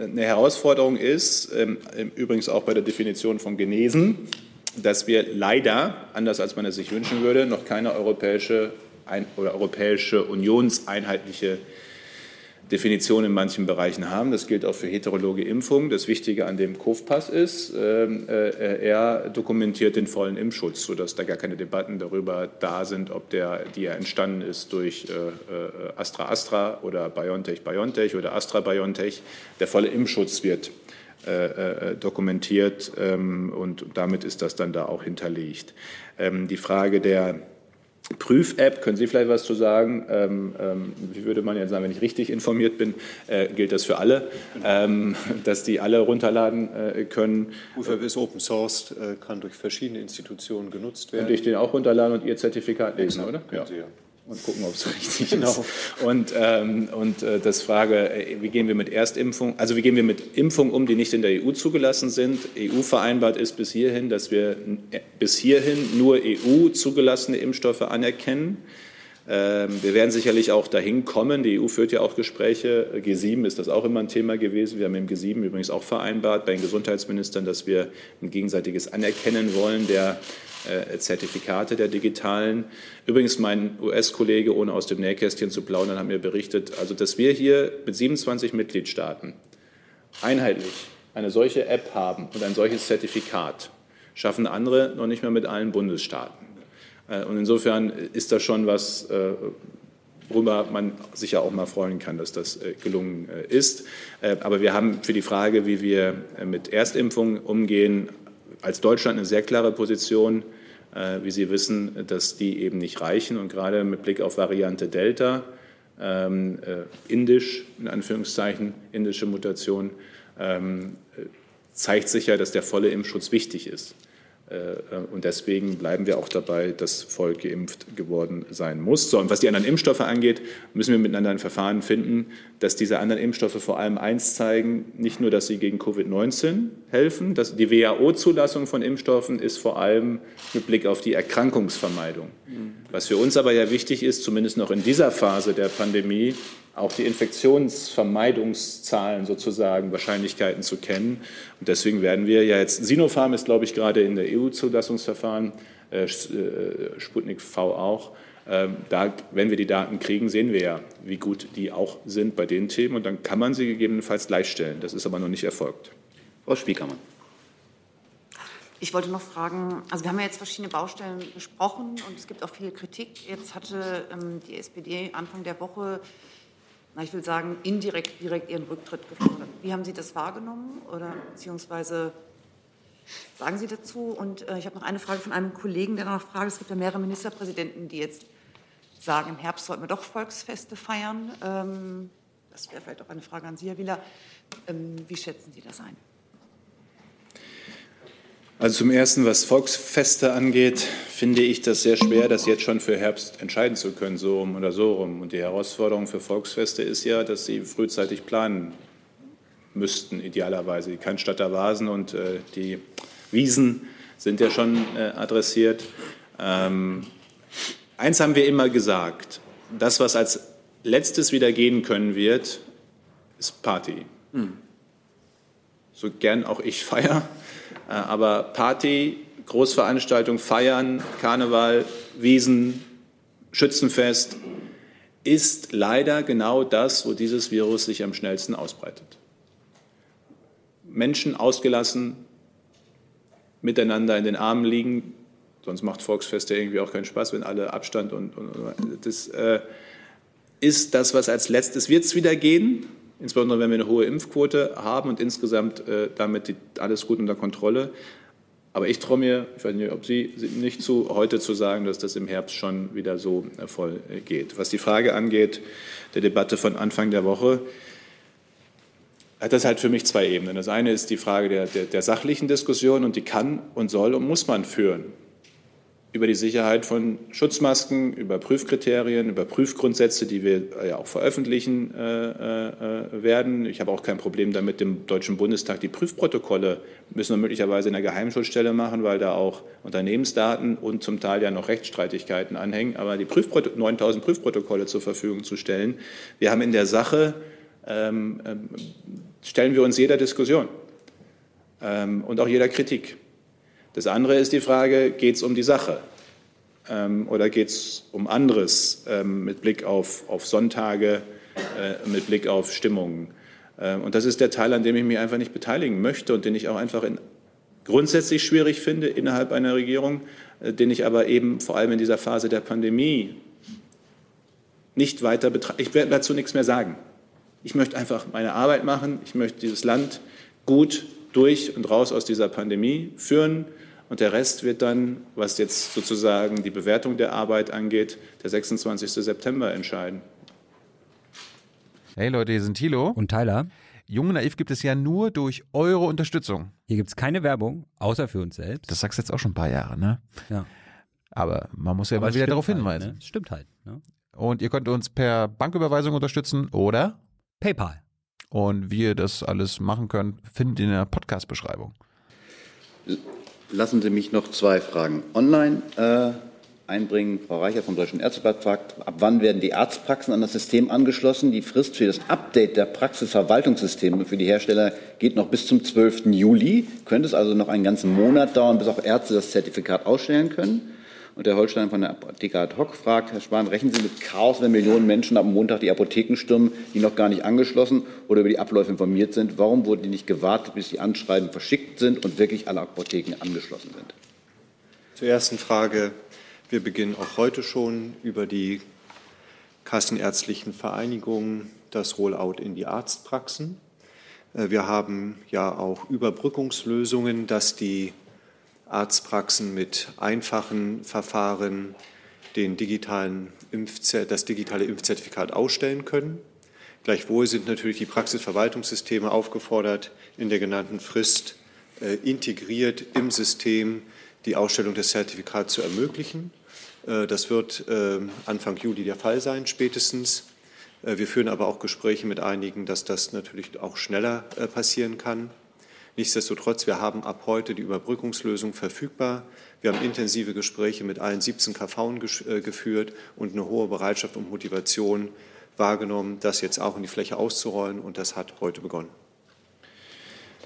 eine Herausforderung ist, ähm, übrigens auch bei der Definition von Genesen, dass wir leider, anders als man es sich wünschen würde, noch keine europäische ein, oder europäische unionseinheitliche Definition in manchen Bereichen haben. Das gilt auch für heterologe Impfungen. Das Wichtige an dem COV-Pass ist, ähm, äh, er dokumentiert den vollen Impfschutz, sodass da gar keine Debatten darüber da sind, ob der, die ja entstanden ist durch äh, äh, Astra Astra oder BioNTech BioNTech oder Astra BioNTech. Der volle Impfschutz wird dokumentiert ähm, und damit ist das dann da auch hinterlegt. Ähm, die Frage der Prüf-App, können Sie vielleicht was zu sagen? Ähm, ähm, wie würde man jetzt sagen, wenn ich richtig informiert bin, äh, gilt das für alle, ähm, <laughs> dass die alle runterladen äh, können? Prüf-App ist Open Source, äh, kann durch verschiedene Institutionen genutzt werden. Und ich den auch runterladen und Ihr Zertifikat lesen, oder? Ja. Sie, ja und gucken, ob es <laughs> richtig genau. ist. Und, ähm, und äh, das Frage, äh, wie gehen wir mit Erstimpfung, also wie gehen wir mit Impfungen um, die nicht in der EU zugelassen sind? EU vereinbart ist bis hierhin, dass wir äh, bis hierhin nur EU zugelassene Impfstoffe anerkennen. Ähm, wir werden sicherlich auch dahin kommen. Die EU führt ja auch Gespräche. G7 ist das auch immer ein Thema gewesen. Wir haben im G7 übrigens auch vereinbart bei den Gesundheitsministern, dass wir ein gegenseitiges Anerkennen wollen der äh, Zertifikate der digitalen. Übrigens, mein US-Kollege, ohne aus dem Nähkästchen zu plaudern, hat mir berichtet, also dass wir hier mit 27 Mitgliedstaaten einheitlich eine solche App haben und ein solches Zertifikat, schaffen andere noch nicht mehr mit allen Bundesstaaten. Äh, und insofern ist das schon was, äh, worüber man sich ja auch mal freuen kann, dass das gelungen ist. Aber wir haben für die Frage, wie wir mit Erstimpfungen umgehen, als Deutschland eine sehr klare Position. Äh, wie Sie wissen, dass die eben nicht reichen. Und gerade mit Blick auf Variante Delta, ähm, äh, indisch, in Anführungszeichen, indische Mutation, ähm, zeigt sich ja, dass der volle Impfschutz wichtig ist. Und deswegen bleiben wir auch dabei, dass voll geimpft geworden sein muss. So, und was die anderen Impfstoffe angeht, müssen wir miteinander ein Verfahren finden, dass diese anderen Impfstoffe vor allem eins zeigen, nicht nur, dass sie gegen Covid-19 helfen. Dass die WHO-Zulassung von Impfstoffen ist vor allem mit Blick auf die Erkrankungsvermeidung. Was für uns aber ja wichtig ist, zumindest noch in dieser Phase der Pandemie, auch die Infektionsvermeidungszahlen sozusagen, Wahrscheinlichkeiten zu kennen. Und deswegen werden wir ja jetzt, Sinopharm ist, glaube ich, gerade in der EU-Zulassungsverfahren, äh, äh, Sputnik V auch. Ähm, da, wenn wir die Daten kriegen, sehen wir ja, wie gut die auch sind bei den Themen. Und dann kann man sie gegebenenfalls gleichstellen. Das ist aber noch nicht erfolgt. Frau Spiekermann. Ich wollte noch fragen, also wir haben ja jetzt verschiedene Baustellen besprochen und es gibt auch viel Kritik. Jetzt hatte ähm, die SPD Anfang der Woche na, ich will sagen, indirekt direkt Ihren Rücktritt gefordert. Wie haben Sie das wahrgenommen oder beziehungsweise sagen Sie dazu? Und äh, ich habe noch eine Frage von einem Kollegen, der noch fragt, es gibt ja mehrere Ministerpräsidenten, die jetzt sagen, im Herbst sollten wir doch Volksfeste feiern. Ähm, das wäre vielleicht auch eine Frage an Sie, Herr Wieler. Ähm, wie schätzen Sie das ein? Also zum Ersten, was Volksfeste angeht, finde ich das sehr schwer, das jetzt schon für Herbst entscheiden zu können, so rum oder so rum. Und die Herausforderung für Volksfeste ist ja, dass sie frühzeitig planen müssten, idealerweise. Die Cannstatter Vasen und äh, die Wiesen sind ja schon äh, adressiert. Ähm, eins haben wir immer gesagt, das, was als letztes wieder gehen können wird, ist Party. Hm. So gern auch ich feiere äh, aber Party, Großveranstaltung, Feiern, Karneval, Wiesen, Schützenfest ist leider genau das, wo dieses Virus sich am schnellsten ausbreitet. Menschen ausgelassen, miteinander in den Armen liegen, sonst macht Volksfeste irgendwie auch keinen Spaß, wenn alle Abstand und, und, und das äh, ist das, was als letztes wird es wieder gehen insbesondere wenn wir eine hohe Impfquote haben und insgesamt äh, damit die, alles gut unter Kontrolle. Aber ich traue mir, ich weiß nicht, ob Sie nicht zu, heute zu sagen, dass das im Herbst schon wieder so äh, voll äh, geht. Was die Frage angeht, der Debatte von Anfang der Woche, hat das halt für mich zwei Ebenen. Das eine ist die Frage der, der, der sachlichen Diskussion und die kann und soll und muss man führen über die Sicherheit von Schutzmasken, über Prüfkriterien, über Prüfgrundsätze, die wir ja auch veröffentlichen äh, äh, werden. Ich habe auch kein Problem damit, dem Deutschen Bundestag die Prüfprotokolle müssen wir möglicherweise in der Geheimschutzstelle machen, weil da auch Unternehmensdaten und zum Teil ja noch Rechtsstreitigkeiten anhängen. Aber die Prüfproto 9000 Prüfprotokolle zur Verfügung zu stellen, wir haben in der Sache ähm, ähm, stellen wir uns jeder Diskussion ähm, und auch jeder Kritik. Das andere ist die Frage, geht es um die Sache ähm, oder geht es um anderes ähm, mit Blick auf, auf Sonntage, äh, mit Blick auf Stimmungen. Ähm, und das ist der Teil, an dem ich mich einfach nicht beteiligen möchte und den ich auch einfach in, grundsätzlich schwierig finde innerhalb einer Regierung, äh, den ich aber eben vor allem in dieser Phase der Pandemie nicht weiter betrachte. Ich werde dazu nichts mehr sagen. Ich möchte einfach meine Arbeit machen. Ich möchte dieses Land gut durch und raus aus dieser Pandemie führen. Und der Rest wird dann, was jetzt sozusagen die Bewertung der Arbeit angeht, der 26. September entscheiden. Hey Leute, hier sind Thilo. Und Tyler. Jung Naiv gibt es ja nur durch eure Unterstützung. Hier gibt es keine Werbung, außer für uns selbst. Das sagst du jetzt auch schon ein paar Jahre, ne? Ja. Aber man muss ja Aber mal wieder darauf halt, hinweisen. Ne? Stimmt halt. Ne? Und ihr könnt uns per Banküberweisung unterstützen oder PayPal. Und wie ihr das alles machen könnt, findet ihr in der Podcast-Beschreibung. Lassen Sie mich noch zwei Fragen online äh, einbringen. Frau Reicher vom Deutschen Ärzteblatt fragt, ab wann werden die Arztpraxen an das System angeschlossen? Die Frist für das Update der Praxisverwaltungssysteme für die Hersteller geht noch bis zum 12. Juli. Könnte es also noch einen ganzen Monat dauern, bis auch Ärzte das Zertifikat ausstellen können? Und der Holstein von der Apotheke ad hoc fragt, Herr Spahn, rechnen Sie mit Chaos, wenn Millionen Menschen am Montag die Apotheken stürmen, die noch gar nicht angeschlossen oder über die Abläufe informiert sind? Warum wurden die nicht gewartet, bis die Anschreiben verschickt sind und wirklich alle Apotheken angeschlossen sind? Zur ersten Frage. Wir beginnen auch heute schon über die kassenärztlichen Vereinigungen das Rollout in die Arztpraxen. Äh, wir haben ja auch Überbrückungslösungen, dass die Arztpraxen mit einfachen Verfahren den digitalen das digitale Impfzertifikat ausstellen können. Gleichwohl sind natürlich die Praxisverwaltungssysteme aufgefordert, in der genannten Frist äh, integriert im System die Ausstellung des Zertifikats zu ermöglichen. Äh, das wird ähm, Anfang Juli der Fall sein, spätestens. Äh, wir führen aber auch Gespräche mit einigen, dass das natürlich auch schneller äh, passieren kann. Nichtsdestotrotz, wir haben ab heute die Überbrückungslösung verfügbar. Wir haben intensive Gespräche mit allen 17 KV geführt und eine hohe Bereitschaft und Motivation wahrgenommen, das jetzt auch in die Fläche auszurollen. Und das hat heute begonnen.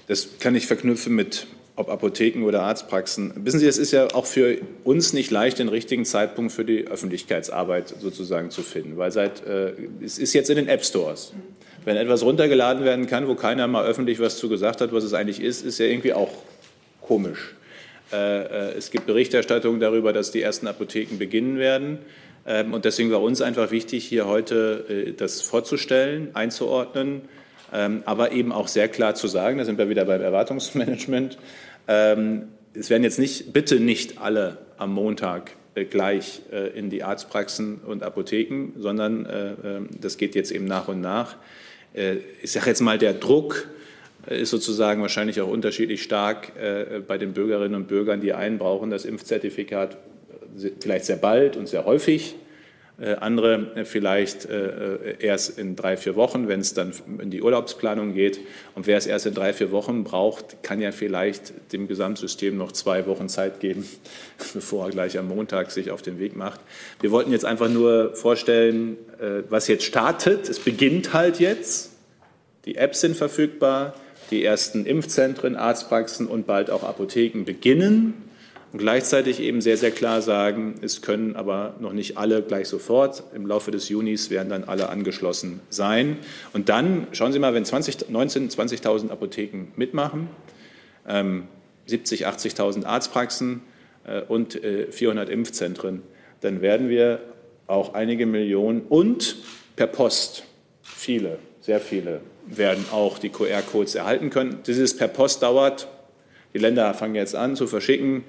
Das kann ich verknüpfen mit ob Apotheken oder Arztpraxen. Wissen Sie, es ist ja auch für uns nicht leicht, den richtigen Zeitpunkt für die Öffentlichkeitsarbeit sozusagen zu finden, weil seit äh, es ist jetzt in den App Stores. Wenn etwas runtergeladen werden kann, wo keiner mal öffentlich was zu gesagt hat, was es eigentlich ist, ist ja irgendwie auch komisch. Äh, äh es gibt Berichterstattung darüber, dass die ersten Apotheken beginnen werden. Ähm, und deswegen war uns einfach wichtig, hier heute äh, das vorzustellen, einzuordnen ähm, aber eben auch sehr klar zu sagen, da sind wir wieder beim Erwartungsmanagement, ähm, es werden jetzt nicht, bitte nicht alle am Montag gleich in die Arztpraxen und Apotheken, sondern das geht jetzt eben nach und nach. Ich sage jetzt mal, der Druck ist sozusagen wahrscheinlich auch unterschiedlich stark bei den Bürgerinnen und Bürgern. Die einen brauchen das Impfzertifikat vielleicht sehr bald und sehr häufig äh, andere äh, vielleicht äh, erst in drei, vier Wochen, wenn es dann in die Urlaubsplanung geht. Und wer es erst in drei, vier Wochen braucht, kann ja vielleicht dem Gesamtsystem noch zwei Wochen Zeit geben, <laughs> bevor er gleich am Montag sich auf den Weg macht. Wir wollten jetzt einfach nur vorstellen, was jetzt startet. Es beginnt halt jetzt. Die Apps sind verfügbar. Die ersten Impfzentren, Arztpraxen und bald auch Apotheken beginnen und gleichzeitig eben sehr, sehr klar sagen, es können aber noch nicht alle gleich sofort. Im Laufe des Junis werden dann alle angeschlossen sein. Und dann, schauen Sie mal, wenn 20, 19.000, 20.000 Apotheken mitmachen, ähm, 70.000, 80.000 Arztpraxen äh, und äh, 400 Impfzentren, dann werden wir auch einige Millionen und per Post viele, sehr viele werden auch die QR-Codes erhalten können. Dieses per Post dauert, die Länder fangen jetzt an zu verschicken.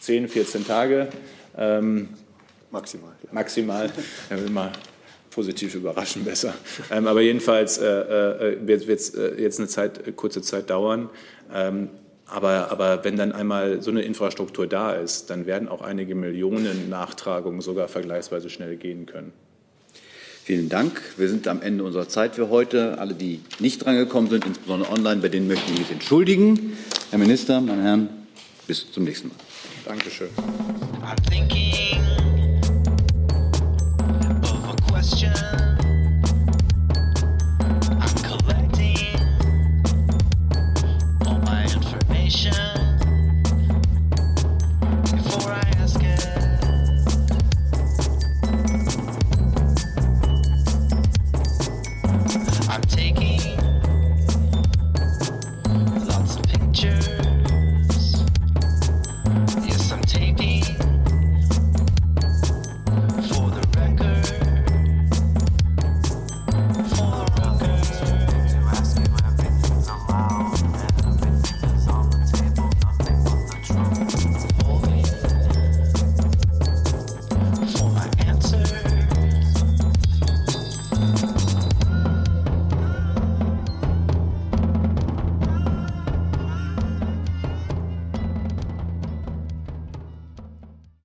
10, 14 Tage. Ähm, maximal. Maximal. Ja, immer positiv überraschen besser. Ähm, aber jedenfalls äh, äh, wird es äh, jetzt eine Zeit, äh, kurze Zeit dauern. Ähm, aber, aber wenn dann einmal so eine Infrastruktur da ist, dann werden auch einige Millionen Nachtragungen sogar vergleichsweise schnell gehen können. Vielen Dank. Wir sind am Ende unserer Zeit für heute. Alle, die nicht drangekommen sind, insbesondere online, bei denen möchte ich mich entschuldigen. Herr Minister, meine Herren, bis zum nächsten Mal. Dankeschön. I'm thinking of a question. I'm collecting all my information.